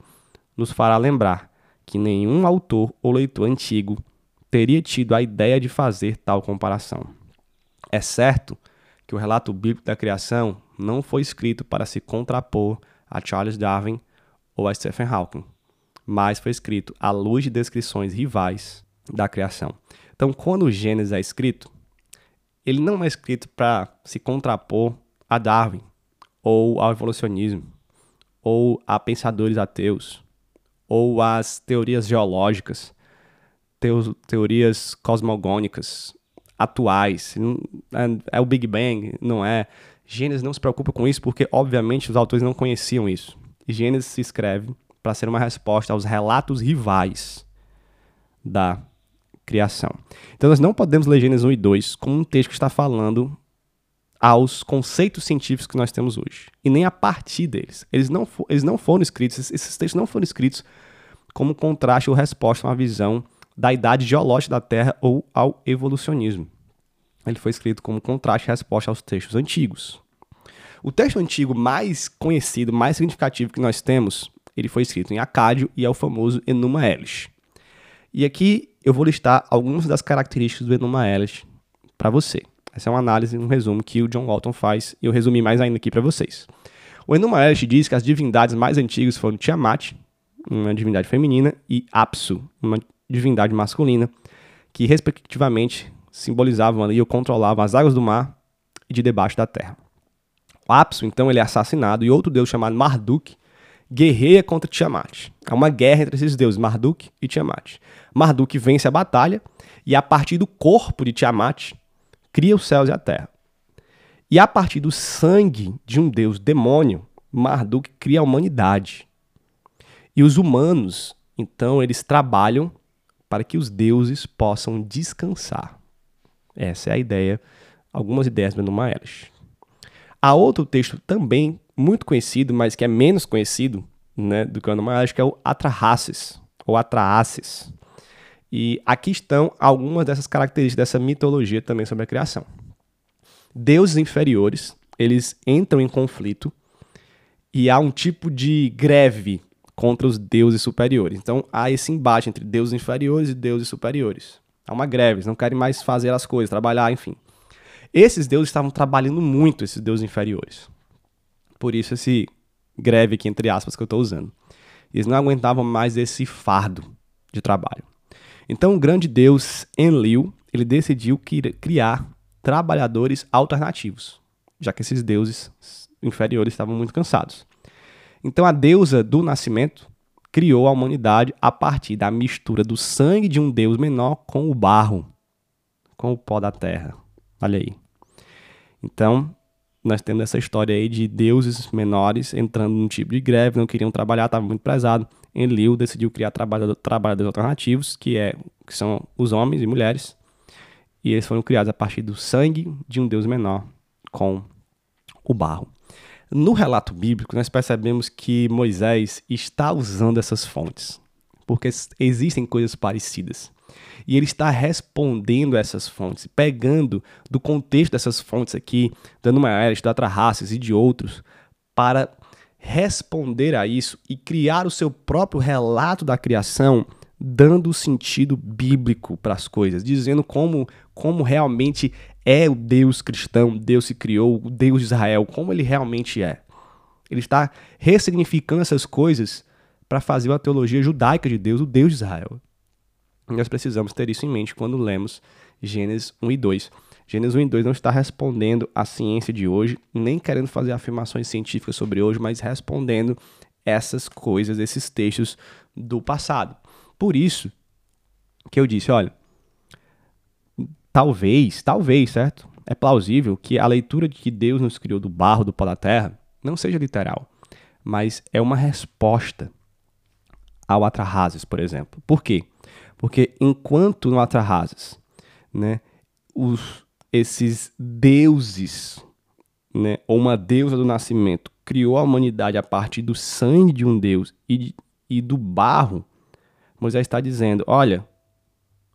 nos fará lembrar que nenhum autor ou leitor antigo teria tido a ideia de fazer tal comparação. É certo que o relato bíblico da criação não foi escrito para se contrapor a Charles Darwin ou a Stephen Hawking mas foi escrito à luz de descrições rivais da criação. Então, quando o Gênesis é escrito, ele não é escrito para se contrapor a Darwin, ou ao evolucionismo, ou a pensadores ateus, ou às teorias geológicas, teorias cosmogônicas atuais. É, é o Big Bang, não é? Gênesis não se preocupa com isso porque, obviamente, os autores não conheciam isso. Gênesis se escreve para ser uma resposta aos relatos rivais da criação. Então nós não podemos ler Gênesis 1 e 2 como um texto que está falando aos conceitos científicos que nós temos hoje, e nem a partir deles. Eles não, eles não foram escritos, esses textos não foram escritos como contraste ou resposta a uma visão da idade geológica da Terra ou ao evolucionismo. Ele foi escrito como contraste e resposta aos textos antigos. O texto antigo mais conhecido, mais significativo que nós temos ele foi escrito em acádio e é o famoso Enuma Elish. E aqui eu vou listar algumas das características do Enuma Elish para você. Essa é uma análise, um resumo que o John Walton faz e eu resumi mais ainda aqui para vocês. O Enuma Elish diz que as divindades mais antigas foram Tiamat, uma divindade feminina, e Apsu, uma divindade masculina, que respectivamente simbolizavam ali ou controlavam as águas do mar e de debaixo da terra. O Apsu, então, ele é assassinado e outro deus chamado Marduk guerreia contra Tiamat. Há uma guerra entre esses deuses, Marduk e Tiamat. Marduk vence a batalha e, a partir do corpo de Tiamat, cria os céus e a terra. E a partir do sangue de um deus demônio, Marduk cria a humanidade. E os humanos, então, eles trabalham para que os deuses possam descansar. Essa é a ideia, algumas ideias do Elish. Há outro texto também muito conhecido, mas que é menos conhecido né, do que o acho que é o Atrahasis, ou Atrahasis. E aqui estão algumas dessas características dessa mitologia também sobre a criação. Deuses inferiores, eles entram em conflito e há um tipo de greve contra os deuses superiores. Então há esse embate entre deuses inferiores e deuses superiores. Há uma greve, eles não querem mais fazer as coisas, trabalhar, enfim. Esses deuses estavam trabalhando muito, esses deuses inferiores. Por isso esse greve aqui, entre aspas, que eu estou usando. Eles não aguentavam mais esse fardo de trabalho. Então o grande deus Enlil, ele decidiu criar trabalhadores alternativos, já que esses deuses inferiores estavam muito cansados. Então a deusa do nascimento criou a humanidade a partir da mistura do sangue de um deus menor com o barro, com o pó da terra. Olha aí. Então, nós temos essa história aí de deuses menores entrando num tipo de greve, não queriam trabalhar, estava muito pesado. Enlil decidiu criar trabalhador, trabalhadores alternativos, que, é, que são os homens e mulheres, e eles foram criados a partir do sangue de um deus menor com o barro. No relato bíblico, nós percebemos que Moisés está usando essas fontes, porque existem coisas parecidas. E ele está respondendo essas fontes, pegando do contexto dessas fontes aqui, dando Maieres, da Raças e de outros, para responder a isso e criar o seu próprio relato da criação, dando sentido bíblico para as coisas, dizendo como, como realmente é o Deus cristão, Deus se criou, o Deus de Israel, como ele realmente é. Ele está ressignificando essas coisas para fazer uma teologia judaica de Deus, o Deus de Israel. Nós precisamos ter isso em mente quando lemos Gênesis 1 e 2. Gênesis 1 e 2 não está respondendo à ciência de hoje, nem querendo fazer afirmações científicas sobre hoje, mas respondendo essas coisas, esses textos do passado. Por isso que eu disse, olha, talvez, talvez, certo? É plausível que a leitura de que Deus nos criou do barro, do pó da terra, não seja literal, mas é uma resposta ao Atrahasis, por exemplo. Por quê? Porque enquanto no Atrahasis, né, os, esses deuses, né, ou uma deusa do nascimento, criou a humanidade a partir do sangue de um deus e, e do barro, Moisés está dizendo: olha,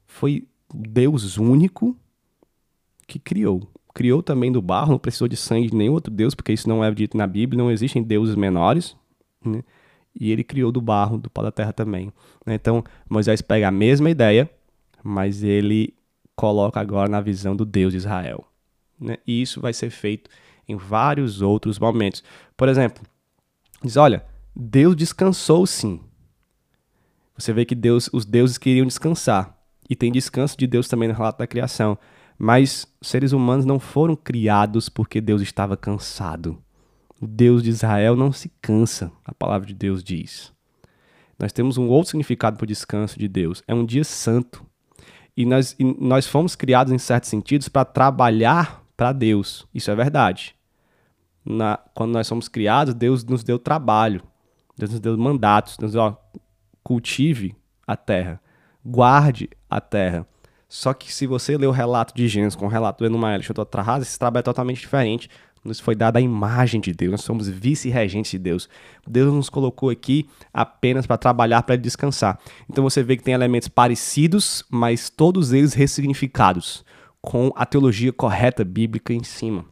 foi Deus único que criou. Criou também do barro, não precisou de sangue de nenhum outro Deus, porque isso não é dito na Bíblia, não existem deuses menores. Né? E ele criou do barro, do pó da terra também. Né? Então, Moisés pega a mesma ideia, mas ele coloca agora na visão do Deus de Israel. Né? E isso vai ser feito em vários outros momentos. Por exemplo, diz: olha, Deus descansou sim. Você vê que Deus, os deuses queriam descansar. E tem descanso de Deus também no relato da criação. Mas seres humanos não foram criados porque Deus estava cansado. O Deus de Israel não se cansa, a palavra de Deus diz. Nós temos um outro significado para o descanso de Deus. É um dia santo. E nós, e nós fomos criados, em certos sentidos, para trabalhar para Deus. Isso é verdade. Na, quando nós somos criados, Deus nos deu trabalho. Deus nos deu mandatos. Deus ó, cultive a terra. Guarde a terra. Só que se você ler o relato de Gênesis com o relato do Enumael e Shototrahas, esse trabalho é totalmente diferente nos foi dada a imagem de Deus, nós somos vice-regentes de Deus. Deus nos colocou aqui apenas para trabalhar, para descansar. Então você vê que tem elementos parecidos, mas todos eles ressignificados, com a teologia correta bíblica em cima.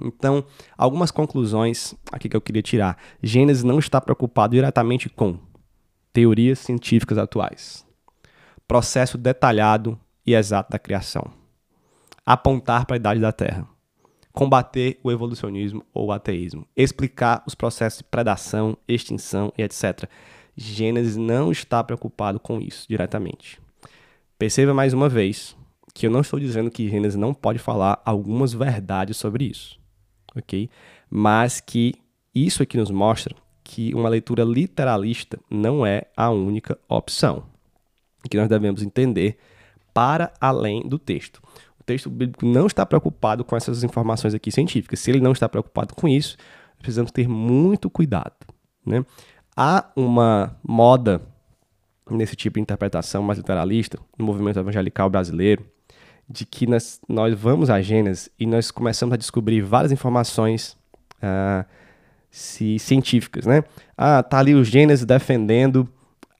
Então, algumas conclusões aqui que eu queria tirar. Gênesis não está preocupado diretamente com teorias científicas atuais, processo detalhado e exato da criação, apontar para a idade da Terra combater o evolucionismo ou o ateísmo, explicar os processos de predação, extinção e etc. Gênesis não está preocupado com isso diretamente. Perceba mais uma vez que eu não estou dizendo que Gênesis não pode falar algumas verdades sobre isso, ok? Mas que isso aqui nos mostra que uma leitura literalista não é a única opção, que nós devemos entender para além do texto. O texto bíblico não está preocupado com essas informações aqui científicas. Se ele não está preocupado com isso, precisamos ter muito cuidado. Né? Há uma moda nesse tipo de interpretação mais literalista, no movimento evangelical brasileiro, de que nós, nós vamos a Gênesis e nós começamos a descobrir várias informações uh, se, científicas. Né? Ah, tá ali o Gênesis defendendo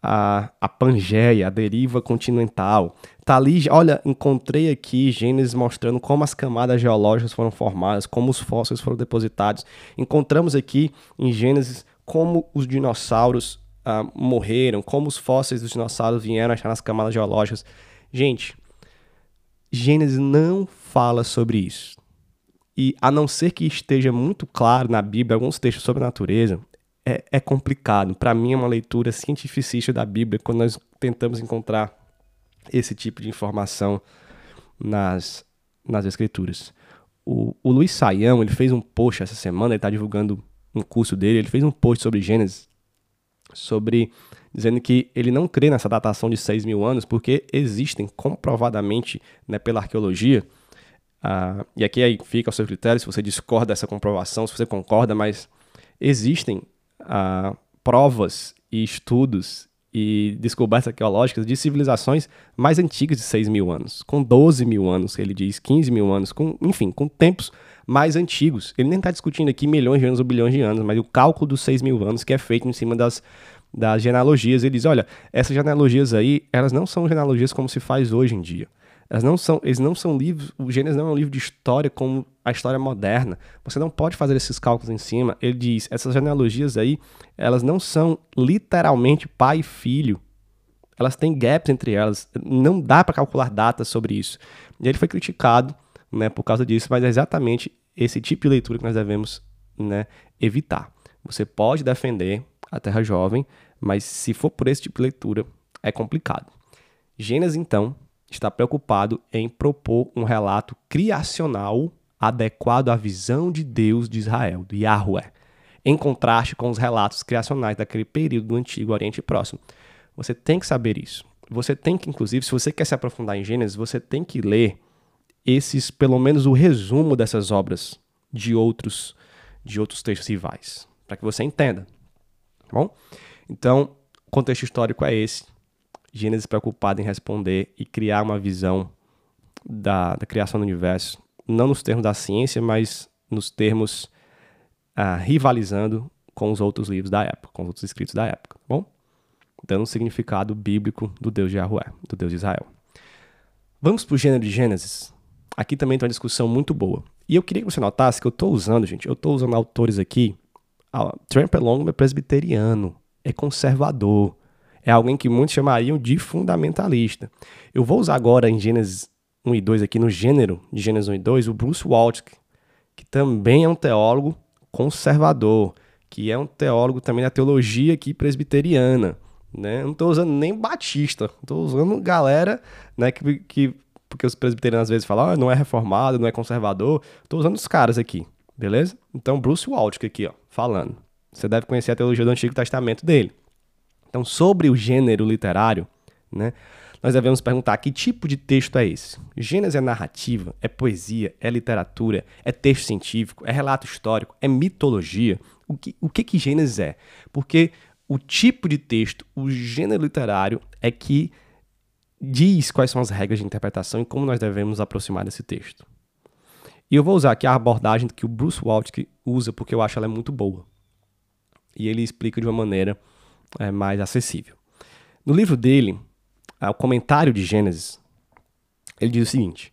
a, a Pangeia, a deriva continental. Tá ali, olha, encontrei aqui Gênesis mostrando como as camadas geológicas foram formadas, como os fósseis foram depositados. Encontramos aqui em Gênesis como os dinossauros uh, morreram, como os fósseis dos dinossauros vieram achar nas camadas geológicas. Gente, Gênesis não fala sobre isso. E a não ser que esteja muito claro na Bíblia alguns textos sobre a natureza, é, é complicado. Para mim é uma leitura cientificista da Bíblia quando nós tentamos encontrar esse tipo de informação nas, nas escrituras. O, o Luiz Saião, ele fez um post essa semana, ele está divulgando um curso dele, ele fez um post sobre Gênesis, sobre dizendo que ele não crê nessa datação de 6 mil anos, porque existem comprovadamente né, pela arqueologia, uh, e aqui aí fica ao seu critério se você discorda dessa comprovação, se você concorda, mas existem provas e estudos e descobertas arqueológicas de civilizações mais antigas de 6 mil anos, com 12 mil anos, ele diz, 15 mil anos, com, enfim, com tempos mais antigos. Ele nem está discutindo aqui milhões de anos ou bilhões de anos, mas o cálculo dos 6 mil anos que é feito em cima das, das genealogias. Ele diz, olha, essas genealogias aí, elas não são genealogias como se faz hoje em dia. Elas não são, eles não são livros, o Gênesis não é um livro de história como a história moderna. Você não pode fazer esses cálculos em cima. Ele diz, essas genealogias aí, elas não são literalmente pai e filho. Elas têm gaps entre elas. Não dá para calcular datas sobre isso. E ele foi criticado, né, por causa disso, mas é exatamente esse tipo de leitura que nós devemos, né, evitar. Você pode defender a Terra Jovem, mas se for por esse tipo de leitura, é complicado. Gênesis, então, está preocupado em propor um relato criacional adequado à visão de Deus de Israel, do Yahweh, em contraste com os relatos criacionais daquele período do Antigo Oriente Próximo. Você tem que saber isso. Você tem que, inclusive, se você quer se aprofundar em Gênesis, você tem que ler esses, pelo menos o resumo dessas obras de outros de outros textos rivais, para que você entenda. Tá bom? Então, o contexto histórico é esse. Gênesis preocupado em responder e criar uma visão da, da criação do universo, não nos termos da ciência, mas nos termos ah, rivalizando com os outros livros da época, com os outros escritos da época, tá bom? Dando um significado bíblico do Deus de Yahweh, do Deus de Israel. Vamos para o gênero de Gênesis. Aqui também tem uma discussão muito boa. E eu queria que você notasse que eu estou usando, gente, eu estou usando autores aqui. Ah, Tramp Long é presbiteriano, é conservador, é alguém que muitos chamariam de fundamentalista. Eu vou usar agora em Gênesis 1 e 2 aqui no gênero de Gênesis 1 e 2 o Bruce Waltke, que também é um teólogo conservador, que é um teólogo também da teologia aqui presbiteriana. Né? Não estou usando nem batista, estou usando galera né, que, que porque os presbiterianos às vezes falam, ah, não é reformado, não é conservador. Estou usando os caras aqui, beleza? Então, Bruce Waltke aqui, ó, falando. Você deve conhecer a teologia do Antigo Testamento dele. Então, sobre o gênero literário, né, nós devemos perguntar que tipo de texto é esse? Gênesis é narrativa, é poesia, é literatura, é texto científico, é relato histórico, é mitologia? O que, o que, que Gênesis é? Porque o tipo de texto, o gênero literário, é que diz quais são as regras de interpretação e como nós devemos aproximar desse texto. E eu vou usar aqui a abordagem que o Bruce Waltke usa porque eu acho ela muito boa. E ele explica de uma maneira é, mais acessível. No livro dele, é, o comentário de Gênesis, ele diz o seguinte: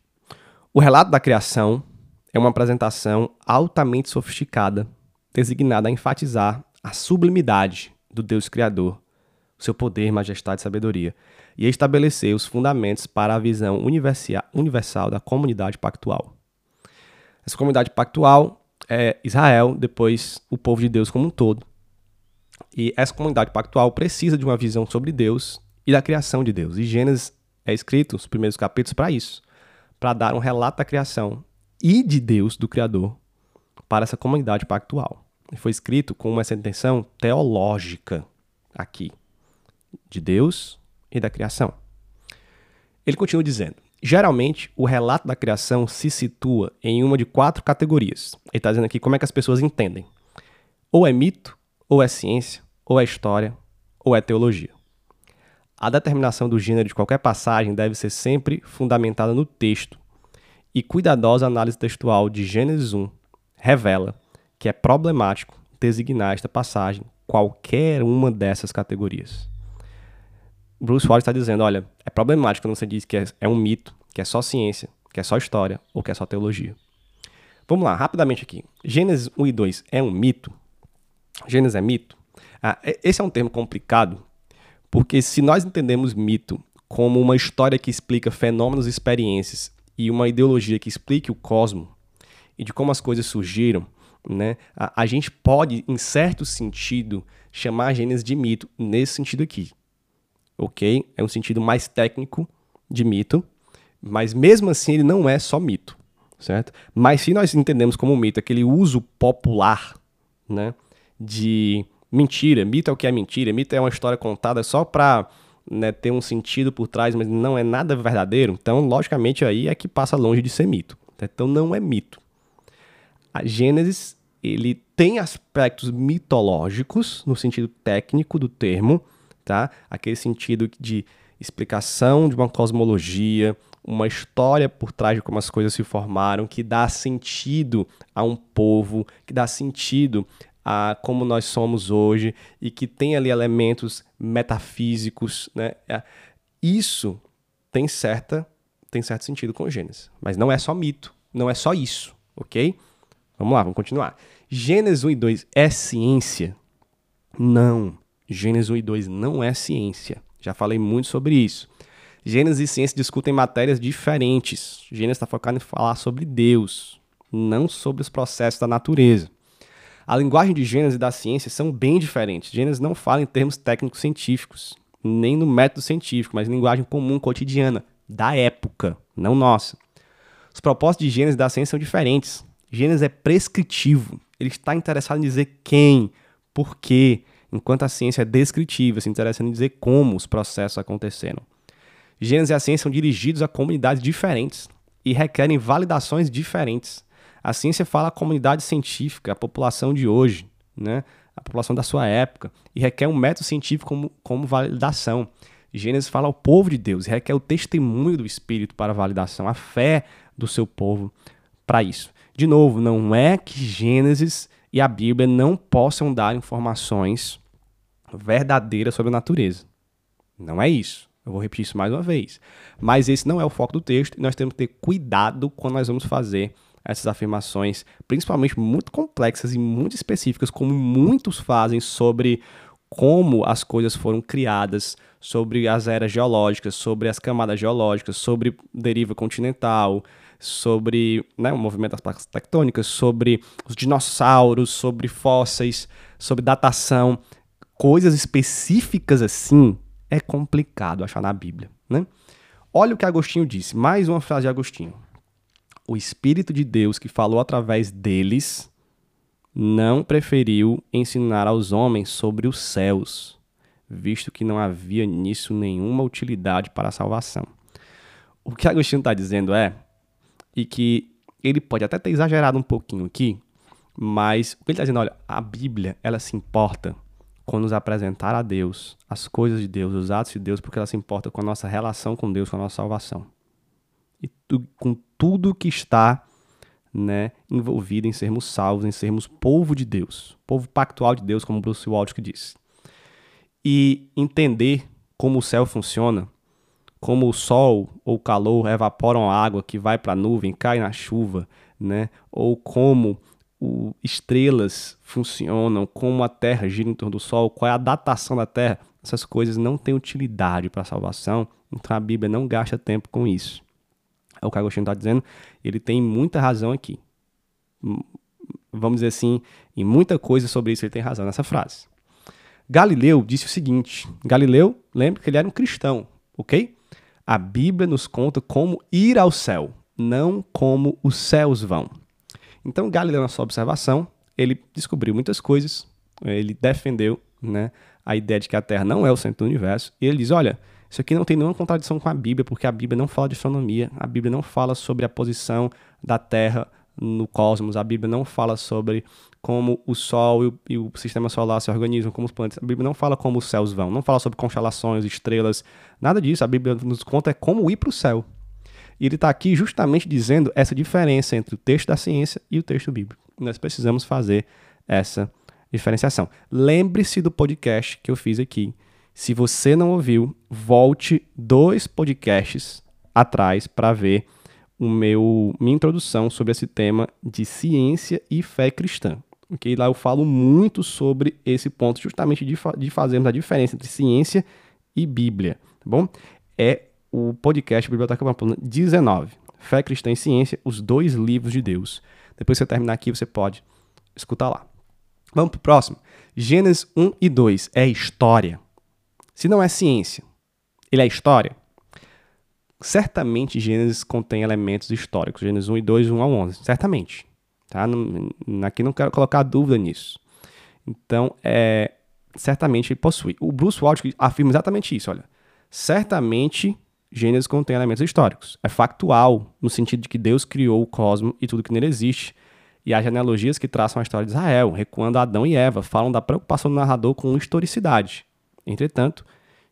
o relato da criação é uma apresentação altamente sofisticada, designada a enfatizar a sublimidade do Deus Criador, seu poder, majestade e sabedoria, e estabelecer os fundamentos para a visão universal da comunidade pactual. Essa comunidade pactual é Israel, depois o povo de Deus como um todo, e essa comunidade pactual precisa de uma visão sobre Deus e da criação de Deus. E Gênesis é escrito, os primeiros capítulos, para isso para dar um relato da criação e de Deus, do Criador, para essa comunidade pactual. E foi escrito com uma intenção teológica aqui, de Deus e da criação. Ele continua dizendo: geralmente o relato da criação se situa em uma de quatro categorias. Ele está dizendo aqui como é que as pessoas entendem: ou é mito, ou é ciência, ou é história, ou é teologia. A determinação do gênero de qualquer passagem deve ser sempre fundamentada no texto, e cuidadosa análise textual de Gênesis 1 revela que é problemático designar esta passagem qualquer uma dessas categorias. Bruce Wallace está dizendo, olha, é problemático quando você diz que é, é um mito, que é só ciência, que é só história ou que é só teologia. Vamos lá, rapidamente aqui. Gênesis 1 e 2 é um mito? Gênesis é mito? Ah, esse é um termo complicado, porque se nós entendemos mito como uma história que explica fenômenos e experiências e uma ideologia que explique o cosmos e de como as coisas surgiram, né, a, a gente pode, em certo sentido, chamar a Gênesis de mito nesse sentido aqui. Ok? É um sentido mais técnico de mito, mas mesmo assim ele não é só mito, certo? Mas se nós entendemos como mito aquele uso popular, né, de mentira, mito é o que é mentira, mito é uma história contada só para né, ter um sentido por trás, mas não é nada verdadeiro, então logicamente aí é que passa longe de ser mito. Então não é mito. A Gênesis ele tem aspectos mitológicos no sentido técnico do termo, tá? Aquele sentido de explicação de uma cosmologia, uma história por trás de como as coisas se formaram, que dá sentido a um povo, que dá sentido a como nós somos hoje e que tem ali elementos metafísicos, né? É, isso tem certa tem certo sentido com Gênesis, mas não é só mito, não é só isso, ok? Vamos lá, vamos continuar. Gênesis 1 e 2 é ciência? Não. Gênesis 1 e 2 não é ciência. Já falei muito sobre isso. Gênesis e ciência discutem matérias diferentes. Gênesis está focado em falar sobre Deus, não sobre os processos da natureza. A linguagem de Gênesis e da ciência são bem diferentes. Gênesis não fala em termos técnicos científicos, nem no método científico, mas em linguagem comum, cotidiana, da época, não nossa. Os propósitos de Gênesis e da ciência são diferentes. Gênesis é prescritivo. Ele está interessado em dizer quem, por quê, enquanto a ciência é descritiva, se interessa em dizer como os processos aconteceram. Gênesis e a ciência são dirigidos a comunidades diferentes e requerem validações diferentes. A ciência fala à comunidade científica, a população de hoje, né? a população da sua época, e requer um método científico como, como validação. Gênesis fala ao povo de Deus, e requer o testemunho do Espírito para validação, a fé do seu povo para isso. De novo, não é que Gênesis e a Bíblia não possam dar informações verdadeiras sobre a natureza. Não é isso. Eu vou repetir isso mais uma vez. Mas esse não é o foco do texto e nós temos que ter cuidado quando nós vamos fazer essas afirmações, principalmente muito complexas e muito específicas, como muitos fazem sobre como as coisas foram criadas, sobre as eras geológicas, sobre as camadas geológicas, sobre deriva continental, sobre né, o movimento das placas tectônicas, sobre os dinossauros, sobre fósseis, sobre datação. Coisas específicas assim é complicado achar na Bíblia. Né? Olha o que Agostinho disse, mais uma frase de Agostinho. O Espírito de Deus que falou através deles não preferiu ensinar aos homens sobre os céus, visto que não havia nisso nenhuma utilidade para a salvação. O que Agostinho está dizendo é e que ele pode até ter exagerado um pouquinho aqui, mas o que ele está dizendo, olha, a Bíblia, ela se importa com nos apresentar a Deus, as coisas de Deus, os atos de Deus, porque ela se importa com a nossa relação com Deus, com a nossa salvação. E tu, com tudo que está né, envolvido em sermos salvos, em sermos povo de Deus, povo pactual de Deus, como Bruce Waltke disse. E entender como o céu funciona como o sol ou o calor evaporam a água que vai para a nuvem, cai na chuva, né? ou como o, estrelas funcionam, como a Terra gira em torno do Sol, qual é a datação da Terra, essas coisas não têm utilidade para a salvação, então a Bíblia não gasta tempo com isso. É o que Agostinho está dizendo, ele tem muita razão aqui. Vamos dizer assim, em muita coisa sobre isso ele tem razão nessa frase. Galileu disse o seguinte: Galileu, lembra que ele era um cristão, ok? A Bíblia nos conta como ir ao céu, não como os céus vão. Então, Galileu, na sua observação, ele descobriu muitas coisas, ele defendeu né, a ideia de que a Terra não é o centro do universo, e ele diz: olha, isso aqui não tem nenhuma contradição com a Bíblia, porque a Bíblia não fala de astronomia, a Bíblia não fala sobre a posição da Terra no cosmos, a Bíblia não fala sobre como o Sol e o, e o, sistema solar se organizam, como os planetas. A Bíblia não fala como os céus vão, não fala sobre constelações, estrelas, nada disso. A Bíblia nos conta é como ir para o céu. E ele está aqui justamente dizendo essa diferença entre o texto da ciência e o texto bíblico. Nós precisamos fazer essa diferenciação. Lembre-se do podcast que eu fiz aqui, Se você não ouviu, volte dois podcasts atrás para ver o meu minha introdução sobre esse tema de ciência e fé cristã. Okay? Lá eu falo muito sobre esse ponto, justamente de, fa de fazermos a diferença entre ciência e Bíblia, tá bom? É o podcast Biblioteca Pamplona 19, Fé Cristã e Ciência, os dois livros de Deus. Depois que você terminar aqui, você pode escutar lá. Vamos para o próximo. Gênesis 1 e 2 é história. Se não é ciência, ele é história? Certamente Gênesis contém elementos históricos. Gênesis 1 e 2, 1 a 11. Certamente. Tá? Aqui não quero colocar dúvida nisso. Então, é, certamente ele possui. O Bruce Walsh afirma exatamente isso. Olha, certamente Gênesis contém elementos históricos. É factual, no sentido de que Deus criou o cosmos e tudo que nele existe. E as genealogias que traçam a história de Israel, recuando Adão e Eva, falam da preocupação do narrador com historicidade. Entretanto,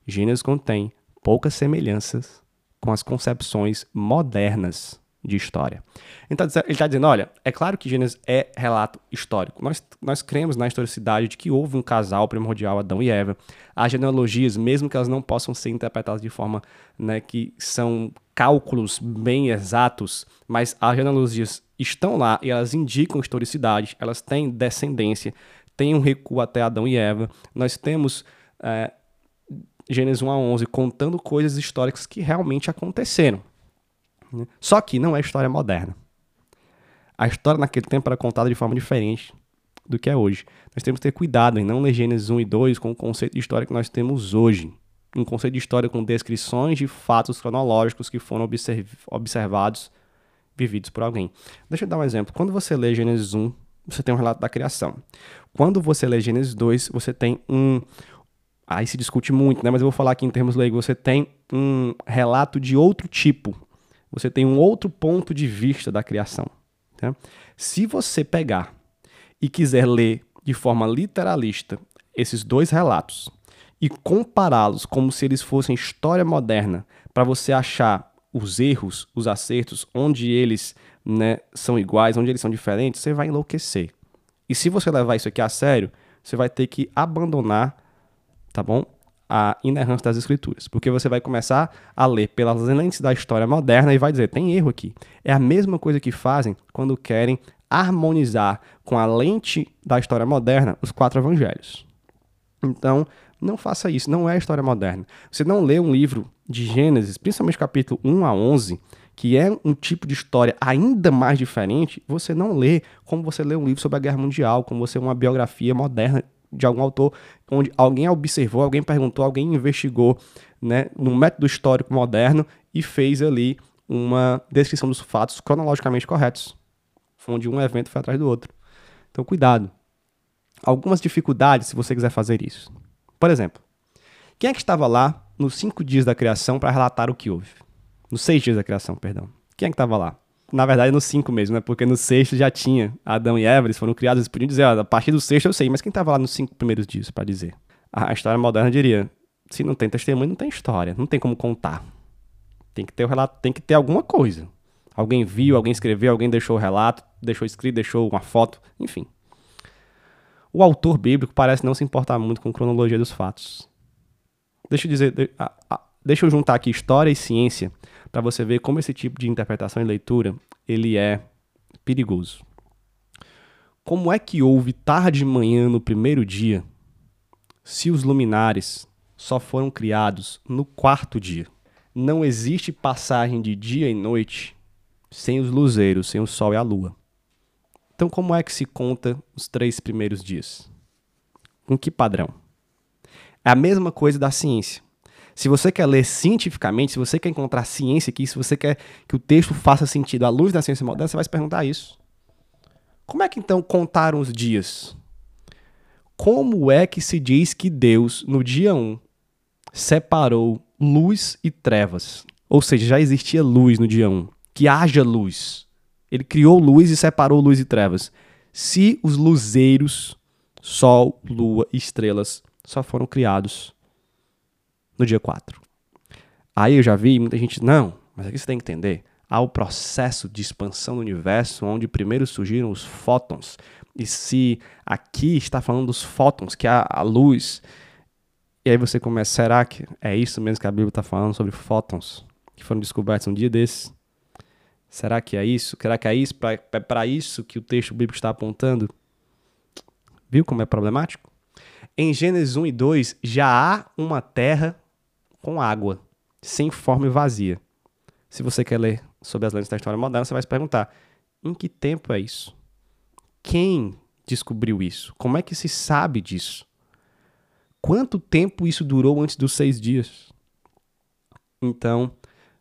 Gênesis contém poucas semelhanças com as concepções modernas de história. Então ele está dizendo, olha, é claro que Gênesis é relato histórico. Nós, nós cremos na historicidade de que houve um casal primordial, Adão e Eva. As genealogias, mesmo que elas não possam ser interpretadas de forma né, que são cálculos bem exatos, mas as genealogias estão lá e elas indicam historicidade, elas têm descendência, tem um recuo até Adão e Eva. Nós temos é, Gênesis 1 a 11 contando coisas históricas que realmente aconteceram. Né? Só que não é história moderna. A história naquele tempo era contada de forma diferente do que é hoje. Nós temos que ter cuidado em não ler Gênesis 1 e 2 com o conceito de história que nós temos hoje. Um conceito de história com descrições de fatos cronológicos que foram observ observados, vividos por alguém. Deixa eu dar um exemplo. Quando você lê Gênesis 1, você tem um relato da criação. Quando você lê Gênesis 2, você tem um, aí se discute muito, né? Mas eu vou falar aqui em termos leigos. Você tem um relato de outro tipo. Você tem um outro ponto de vista da criação. Tá? Se você pegar e quiser ler de forma literalista esses dois relatos e compará-los como se eles fossem história moderna, para você achar os erros, os acertos, onde eles né, são iguais, onde eles são diferentes, você vai enlouquecer. E se você levar isso aqui a sério, você vai ter que abandonar tá bom? A inerrância das escrituras. Porque você vai começar a ler pelas lentes da história moderna e vai dizer: tem erro aqui. É a mesma coisa que fazem quando querem harmonizar com a lente da história moderna os quatro evangelhos. Então, não faça isso, não é história moderna. Você não lê um livro de Gênesis, principalmente capítulo 1 a 11, que é um tipo de história ainda mais diferente, você não lê como você lê um livro sobre a Guerra Mundial, como você lê uma biografia moderna de algum autor, onde alguém observou, alguém perguntou, alguém investigou, né, no método histórico moderno e fez ali uma descrição dos fatos cronologicamente corretos, onde um evento foi atrás do outro. Então, cuidado. Algumas dificuldades se você quiser fazer isso. Por exemplo, quem é que estava lá nos cinco dias da criação para relatar o que houve? Nos seis dias da criação, perdão. Quem é que estava lá? Na verdade, no 5 mesmo, né? Porque no sexto já tinha Adão e Eva, eles foram criados, eles podiam dizer, a partir do sexto eu sei, mas quem estava lá nos cinco primeiros dias para dizer? A história moderna diria, se não tem testemunho, não tem história, não tem como contar. Tem que ter o relato, tem que ter alguma coisa. Alguém viu, alguém escreveu, alguém deixou o relato, deixou escrito, deixou uma foto, enfim. O autor bíblico parece não se importar muito com a cronologia dos fatos. Deixa eu dizer, deixa eu juntar aqui história e ciência para você ver como esse tipo de interpretação e leitura ele é perigoso. Como é que houve tarde de manhã no primeiro dia, se os luminares só foram criados no quarto dia? Não existe passagem de dia e noite sem os luzeiros, sem o sol e a lua. Então, como é que se conta os três primeiros dias? Com que padrão? É a mesma coisa da ciência. Se você quer ler cientificamente, se você quer encontrar ciência aqui, se você quer que o texto faça sentido à luz da ciência moderna, você vai se perguntar isso. Como é que então contaram os dias? Como é que se diz que Deus, no dia 1, separou luz e trevas? Ou seja, já existia luz no dia 1. Que haja luz. Ele criou luz e separou luz e trevas. Se os luzeiros, sol, lua e estrelas só foram criados no dia 4. Aí eu já vi muita gente, não, mas aqui você tem que entender. Há o processo de expansão do universo, onde primeiro surgiram os fótons. E se aqui está falando dos fótons, que é a luz, E aí você começa, será que é isso mesmo que a Bíblia está falando sobre fótons que foram descobertos um dia desses? Será que é isso? Será que é isso? É para isso que o texto bíblico está apontando? Viu como é problemático? Em Gênesis 1 e 2 já há uma terra com água, sem forma e vazia. Se você quer ler sobre as lentes da história moderna, você vai se perguntar: em que tempo é isso? Quem descobriu isso? Como é que se sabe disso? Quanto tempo isso durou antes dos seis dias? Então,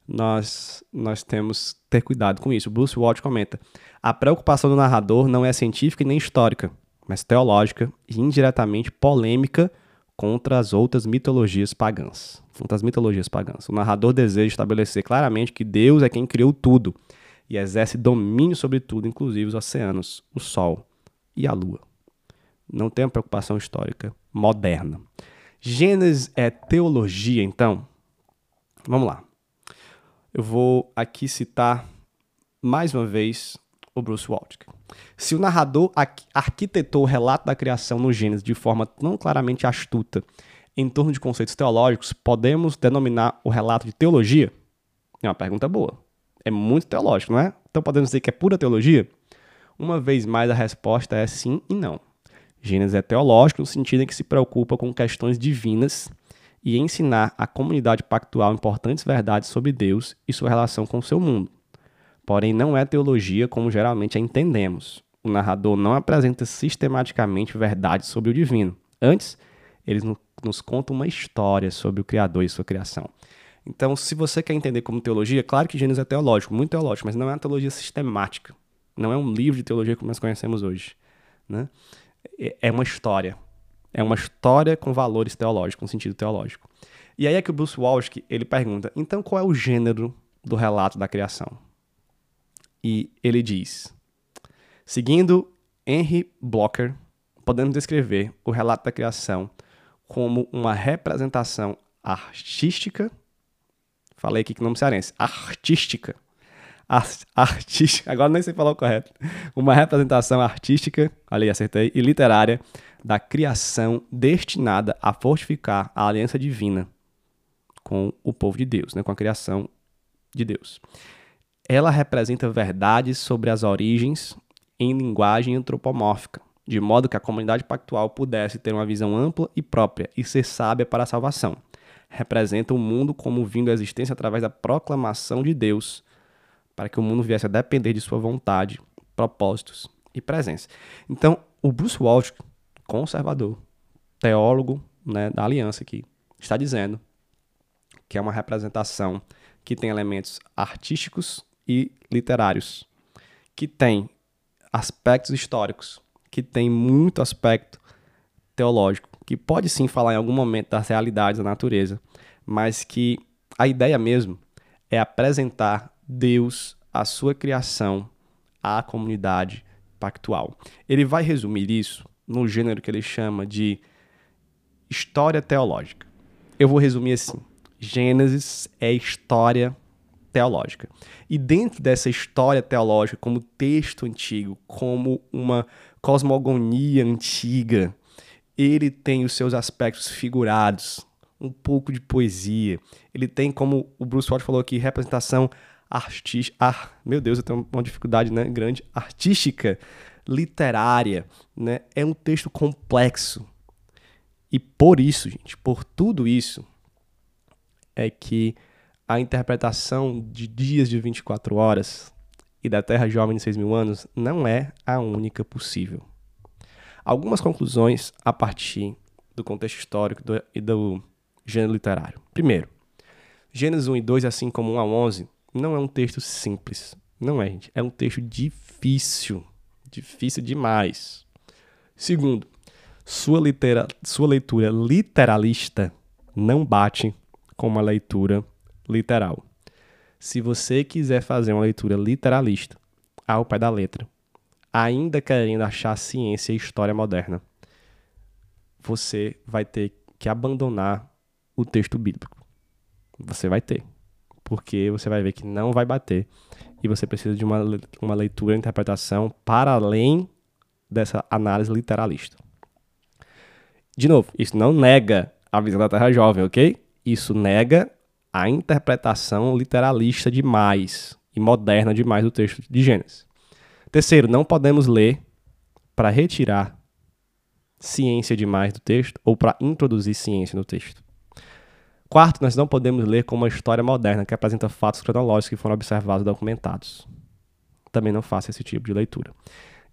nós, nós temos que ter cuidado com isso. Bruce Walsh comenta: a preocupação do narrador não é científica nem histórica, mas teológica e indiretamente polêmica contra as outras mitologias pagãs. Contra as mitologias pagãs. O narrador deseja estabelecer claramente que Deus é quem criou tudo e exerce domínio sobre tudo, inclusive os oceanos, o sol e a lua. Não tem uma preocupação histórica moderna. Gênesis é teologia, então? Vamos lá. Eu vou aqui citar mais uma vez o Bruce Waltke. Se o narrador arquitetou o relato da criação no Gênesis de forma tão claramente astuta em torno de conceitos teológicos, podemos denominar o relato de teologia? É uma pergunta boa. É muito teológico, não é? Então podemos dizer que é pura teologia? Uma vez mais, a resposta é sim e não. Gênesis é teológico no sentido em que se preocupa com questões divinas e ensinar à comunidade pactual importantes verdades sobre Deus e sua relação com o seu mundo. Porém, não é teologia como geralmente a entendemos. O narrador não apresenta sistematicamente verdades sobre o divino. Antes, eles nos contam uma história sobre o Criador e sua criação. Então, se você quer entender como teologia, claro que Gênesis é teológico, muito teológico, mas não é uma teologia sistemática. Não é um livro de teologia como nós conhecemos hoje. Né? É, é uma história. É uma história com valores teológicos, com sentido teológico. E aí é que o Bruce Walsh ele pergunta: então qual é o gênero do relato da criação? E ele diz: seguindo Henry Blocker, podemos descrever o relato da criação como uma representação artística. Falei aqui que nome cearense, artística artística, agora nem sei falar o correto, uma representação artística, ali acertei, e literária da criação destinada a fortificar a aliança divina com o povo de Deus, né, com a criação de Deus. Ela representa verdades sobre as origens em linguagem antropomórfica, de modo que a comunidade pactual pudesse ter uma visão ampla e própria e ser sábia para a salvação. Representa o mundo como vindo à existência através da proclamação de Deus para que o mundo viesse a depender de sua vontade, propósitos e presença. Então, o Bruce Walsh, conservador, teólogo né, da aliança aqui, está dizendo que é uma representação que tem elementos artísticos e literários, que tem aspectos históricos, que tem muito aspecto teológico, que pode sim falar em algum momento das realidades da natureza, mas que a ideia mesmo é apresentar Deus, a sua criação, à comunidade pactual. Ele vai resumir isso no gênero que ele chama de história teológica. Eu vou resumir assim: Gênesis é história teológica. E dentro dessa história teológica, como texto antigo, como uma cosmogonia antiga, ele tem os seus aspectos figurados, um pouco de poesia. Ele tem, como o Bruce Watt falou aqui, representação artística. Ah, meu Deus, eu tenho uma dificuldade né, grande. Artística, literária. Né? É um texto complexo. E por isso, gente, por tudo isso, é que a interpretação de dias de 24 horas e da Terra Jovem de 6 mil anos não é a única possível. Algumas conclusões a partir do contexto histórico do, e do gênero literário. Primeiro, Gênesis 1 e 2, assim como 1 a 11, não é um texto simples. Não é, gente. É um texto difícil. Difícil demais. Segundo, sua, litera, sua leitura literalista não bate com uma leitura literal. Se você quiser fazer uma leitura literalista ao pé da letra, ainda querendo achar ciência e história moderna, você vai ter que abandonar o texto bíblico. Você vai ter porque você vai ver que não vai bater. E você precisa de uma, uma leitura e interpretação para além dessa análise literalista. De novo, isso não nega a visão da Terra jovem, ok? Isso nega a interpretação literalista demais e moderna demais do texto de Gênesis. Terceiro, não podemos ler para retirar ciência demais do texto ou para introduzir ciência no texto. Quarto, nós não podemos ler como uma história moderna que apresenta fatos cronológicos que foram observados e documentados. Também não faça esse tipo de leitura.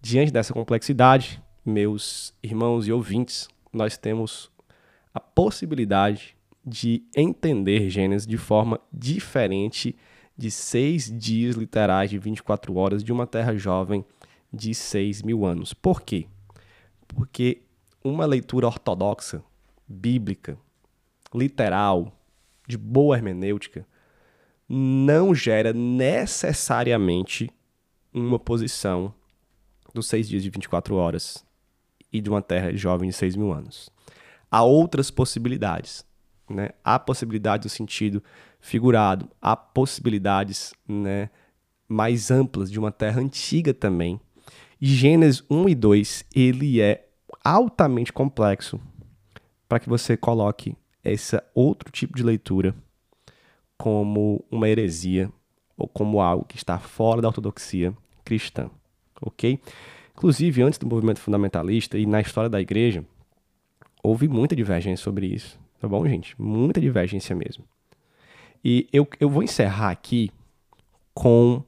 Diante dessa complexidade, meus irmãos e ouvintes, nós temos a possibilidade de entender Gênesis de forma diferente de seis dias literais de 24 horas de uma terra jovem de 6 mil anos. Por quê? Porque uma leitura ortodoxa, bíblica, literal, de boa hermenêutica, não gera necessariamente uma posição dos seis dias de 24 horas e de uma terra jovem de 6 mil anos. Há outras possibilidades. Né? Há possibilidades no sentido figurado, há possibilidades né, mais amplas de uma terra antiga também. E Gênesis 1 e 2, ele é altamente complexo para que você coloque esse outro tipo de leitura como uma heresia ou como algo que está fora da ortodoxia cristã, ok? Inclusive, antes do movimento fundamentalista e na história da igreja, houve muita divergência sobre isso. Tá bom, gente? Muita divergência mesmo. E eu, eu vou encerrar aqui com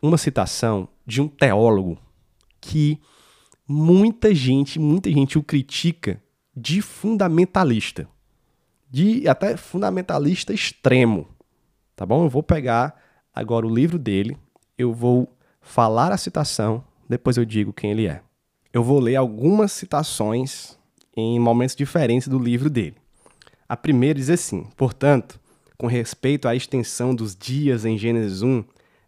uma citação de um teólogo que muita gente, muita gente o critica de fundamentalista. De até fundamentalista extremo. Tá bom? Eu vou pegar agora o livro dele, eu vou falar a citação, depois eu digo quem ele é. Eu vou ler algumas citações em momentos diferentes do livro dele. A primeira diz assim: portanto, com respeito à extensão dos dias em Gênesis 1,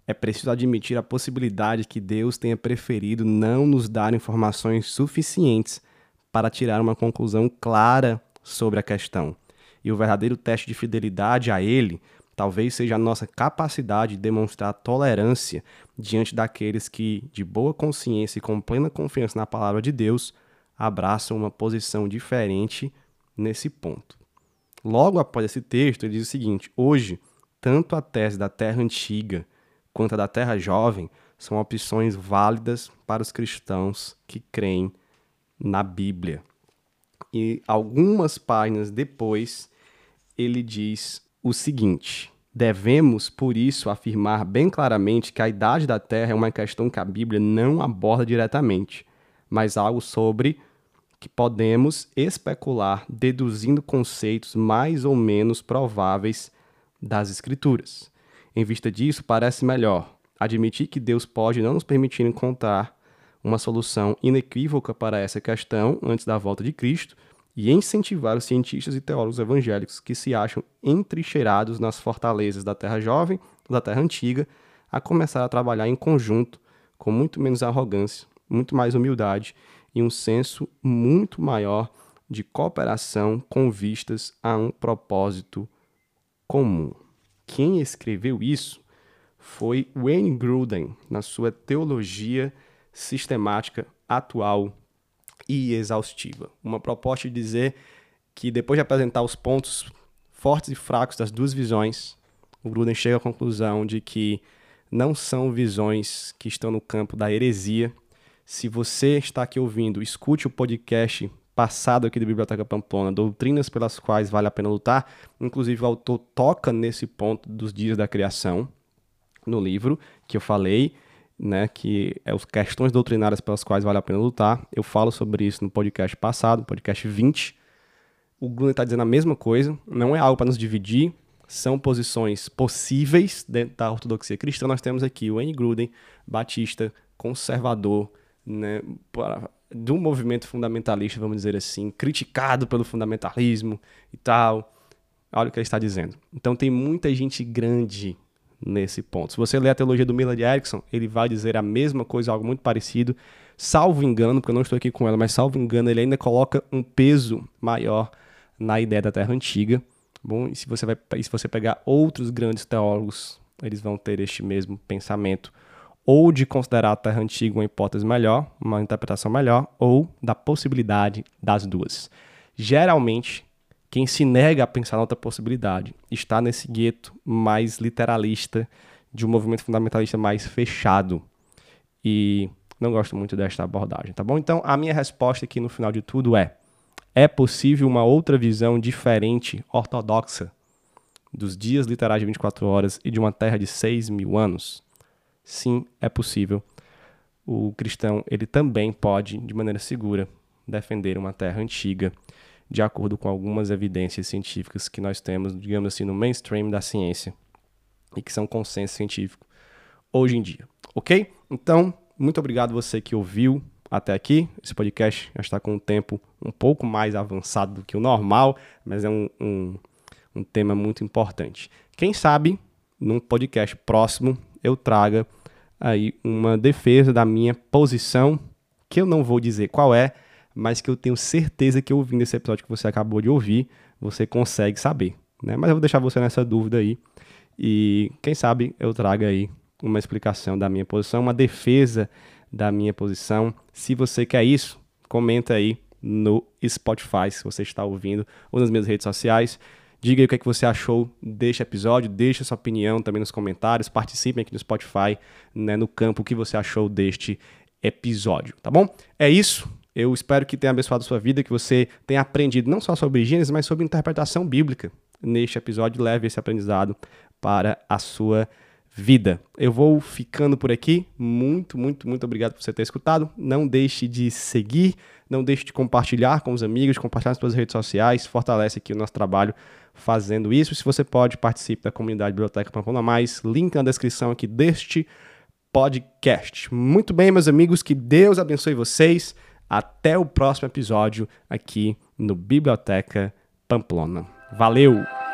é preciso admitir a possibilidade que Deus tenha preferido não nos dar informações suficientes para tirar uma conclusão clara sobre a questão. E o verdadeiro teste de fidelidade a Ele talvez seja a nossa capacidade de demonstrar tolerância diante daqueles que, de boa consciência e com plena confiança na palavra de Deus, abraçam uma posição diferente nesse ponto. Logo após esse texto, ele diz o seguinte: hoje, tanto a tese da Terra Antiga quanto a da Terra Jovem são opções válidas para os cristãos que creem na Bíblia. E algumas páginas depois, ele diz o seguinte: devemos, por isso, afirmar bem claramente que a idade da Terra é uma questão que a Bíblia não aborda diretamente, mas algo sobre que podemos especular deduzindo conceitos mais ou menos prováveis das Escrituras. Em vista disso, parece melhor admitir que Deus pode não nos permitir encontrar uma solução inequívoca para essa questão antes da volta de Cristo e incentivar os cientistas e teólogos evangélicos que se acham entrincheirados nas fortalezas da Terra Jovem da Terra Antiga a começar a trabalhar em conjunto com muito menos arrogância, muito mais humildade e um senso muito maior de cooperação com vistas a um propósito comum. Quem escreveu isso foi Wayne Gruden, na sua Teologia Sistemática Atual e Exaustiva. Uma proposta de dizer que, depois de apresentar os pontos fortes e fracos das duas visões, o Gruden chega à conclusão de que não são visões que estão no campo da heresia, se você está aqui ouvindo, escute o podcast passado aqui da Biblioteca Pamplona, Doutrinas pelas quais vale a pena lutar. Inclusive, o autor toca nesse ponto dos dias da criação no livro que eu falei, né, que é as questões doutrinárias pelas quais vale a pena lutar. Eu falo sobre isso no podcast passado, podcast 20. O Gruden está dizendo a mesma coisa, não é algo para nos dividir, são posições possíveis dentro da ortodoxia cristã. Nós temos aqui o N. Gruden, batista, conservador, né, do movimento fundamentalista, vamos dizer assim, criticado pelo fundamentalismo e tal. Olha o que ele está dizendo. Então tem muita gente grande nesse ponto. Se você ler a teologia do Millard Erickson, ele vai dizer a mesma coisa, algo muito parecido. Salvo engano, porque eu não estou aqui com ela, mas salvo engano, ele ainda coloca um peso maior na ideia da Terra Antiga. Bom, e se você vai, se você pegar outros grandes teólogos, eles vão ter este mesmo pensamento ou de considerar a Terra Antiga uma hipótese melhor, uma interpretação melhor, ou da possibilidade das duas. Geralmente, Quem se nega a pensar na outra possibilidade está nesse gueto mais literalista de um movimento fundamentalista mais fechado. E não gosto muito desta abordagem, tá bom? Então, a minha resposta aqui no final de tudo é: é possível uma outra visão diferente, ortodoxa, dos dias literais de 24 horas e de uma terra de 6 mil anos? Sim, é possível. O cristão ele também pode, de maneira segura, defender uma terra antiga, de acordo com algumas evidências científicas que nós temos, digamos assim, no mainstream da ciência e que são consenso científico hoje em dia, ok? Então, muito obrigado você que ouviu até aqui. Esse podcast já está com um tempo um pouco mais avançado do que o normal, mas é um, um, um tema muito importante. Quem sabe, num podcast próximo, eu traga aí uma defesa da minha posição, que eu não vou dizer qual é, mas que eu tenho certeza que ouvindo esse episódio que você acabou de ouvir, você consegue saber. Né? Mas eu vou deixar você nessa dúvida aí. E quem sabe eu traga aí uma explicação da minha posição, uma defesa da minha posição. Se você quer isso, comenta aí no Spotify, se você está ouvindo, ou nas minhas redes sociais. Diga aí o que, é que você achou deste episódio, deixe sua opinião também nos comentários, participem aqui no Spotify, né, no campo, o que você achou deste episódio, tá bom? É isso. Eu espero que tenha abençoado a sua vida, que você tenha aprendido não só sobre Gênesis, mas sobre interpretação bíblica neste episódio. Leve esse aprendizado para a sua vida. Eu vou ficando por aqui. Muito, muito, muito obrigado por você ter escutado. Não deixe de seguir, não deixe de compartilhar com os amigos, compartilhar nas suas redes sociais. Fortalece aqui o nosso trabalho fazendo isso. Se você pode, participe da comunidade Biblioteca Pamplona Mais. Link na descrição aqui deste podcast. Muito bem, meus amigos, que Deus abençoe vocês. Até o próximo episódio aqui no Biblioteca Pamplona. Valeu!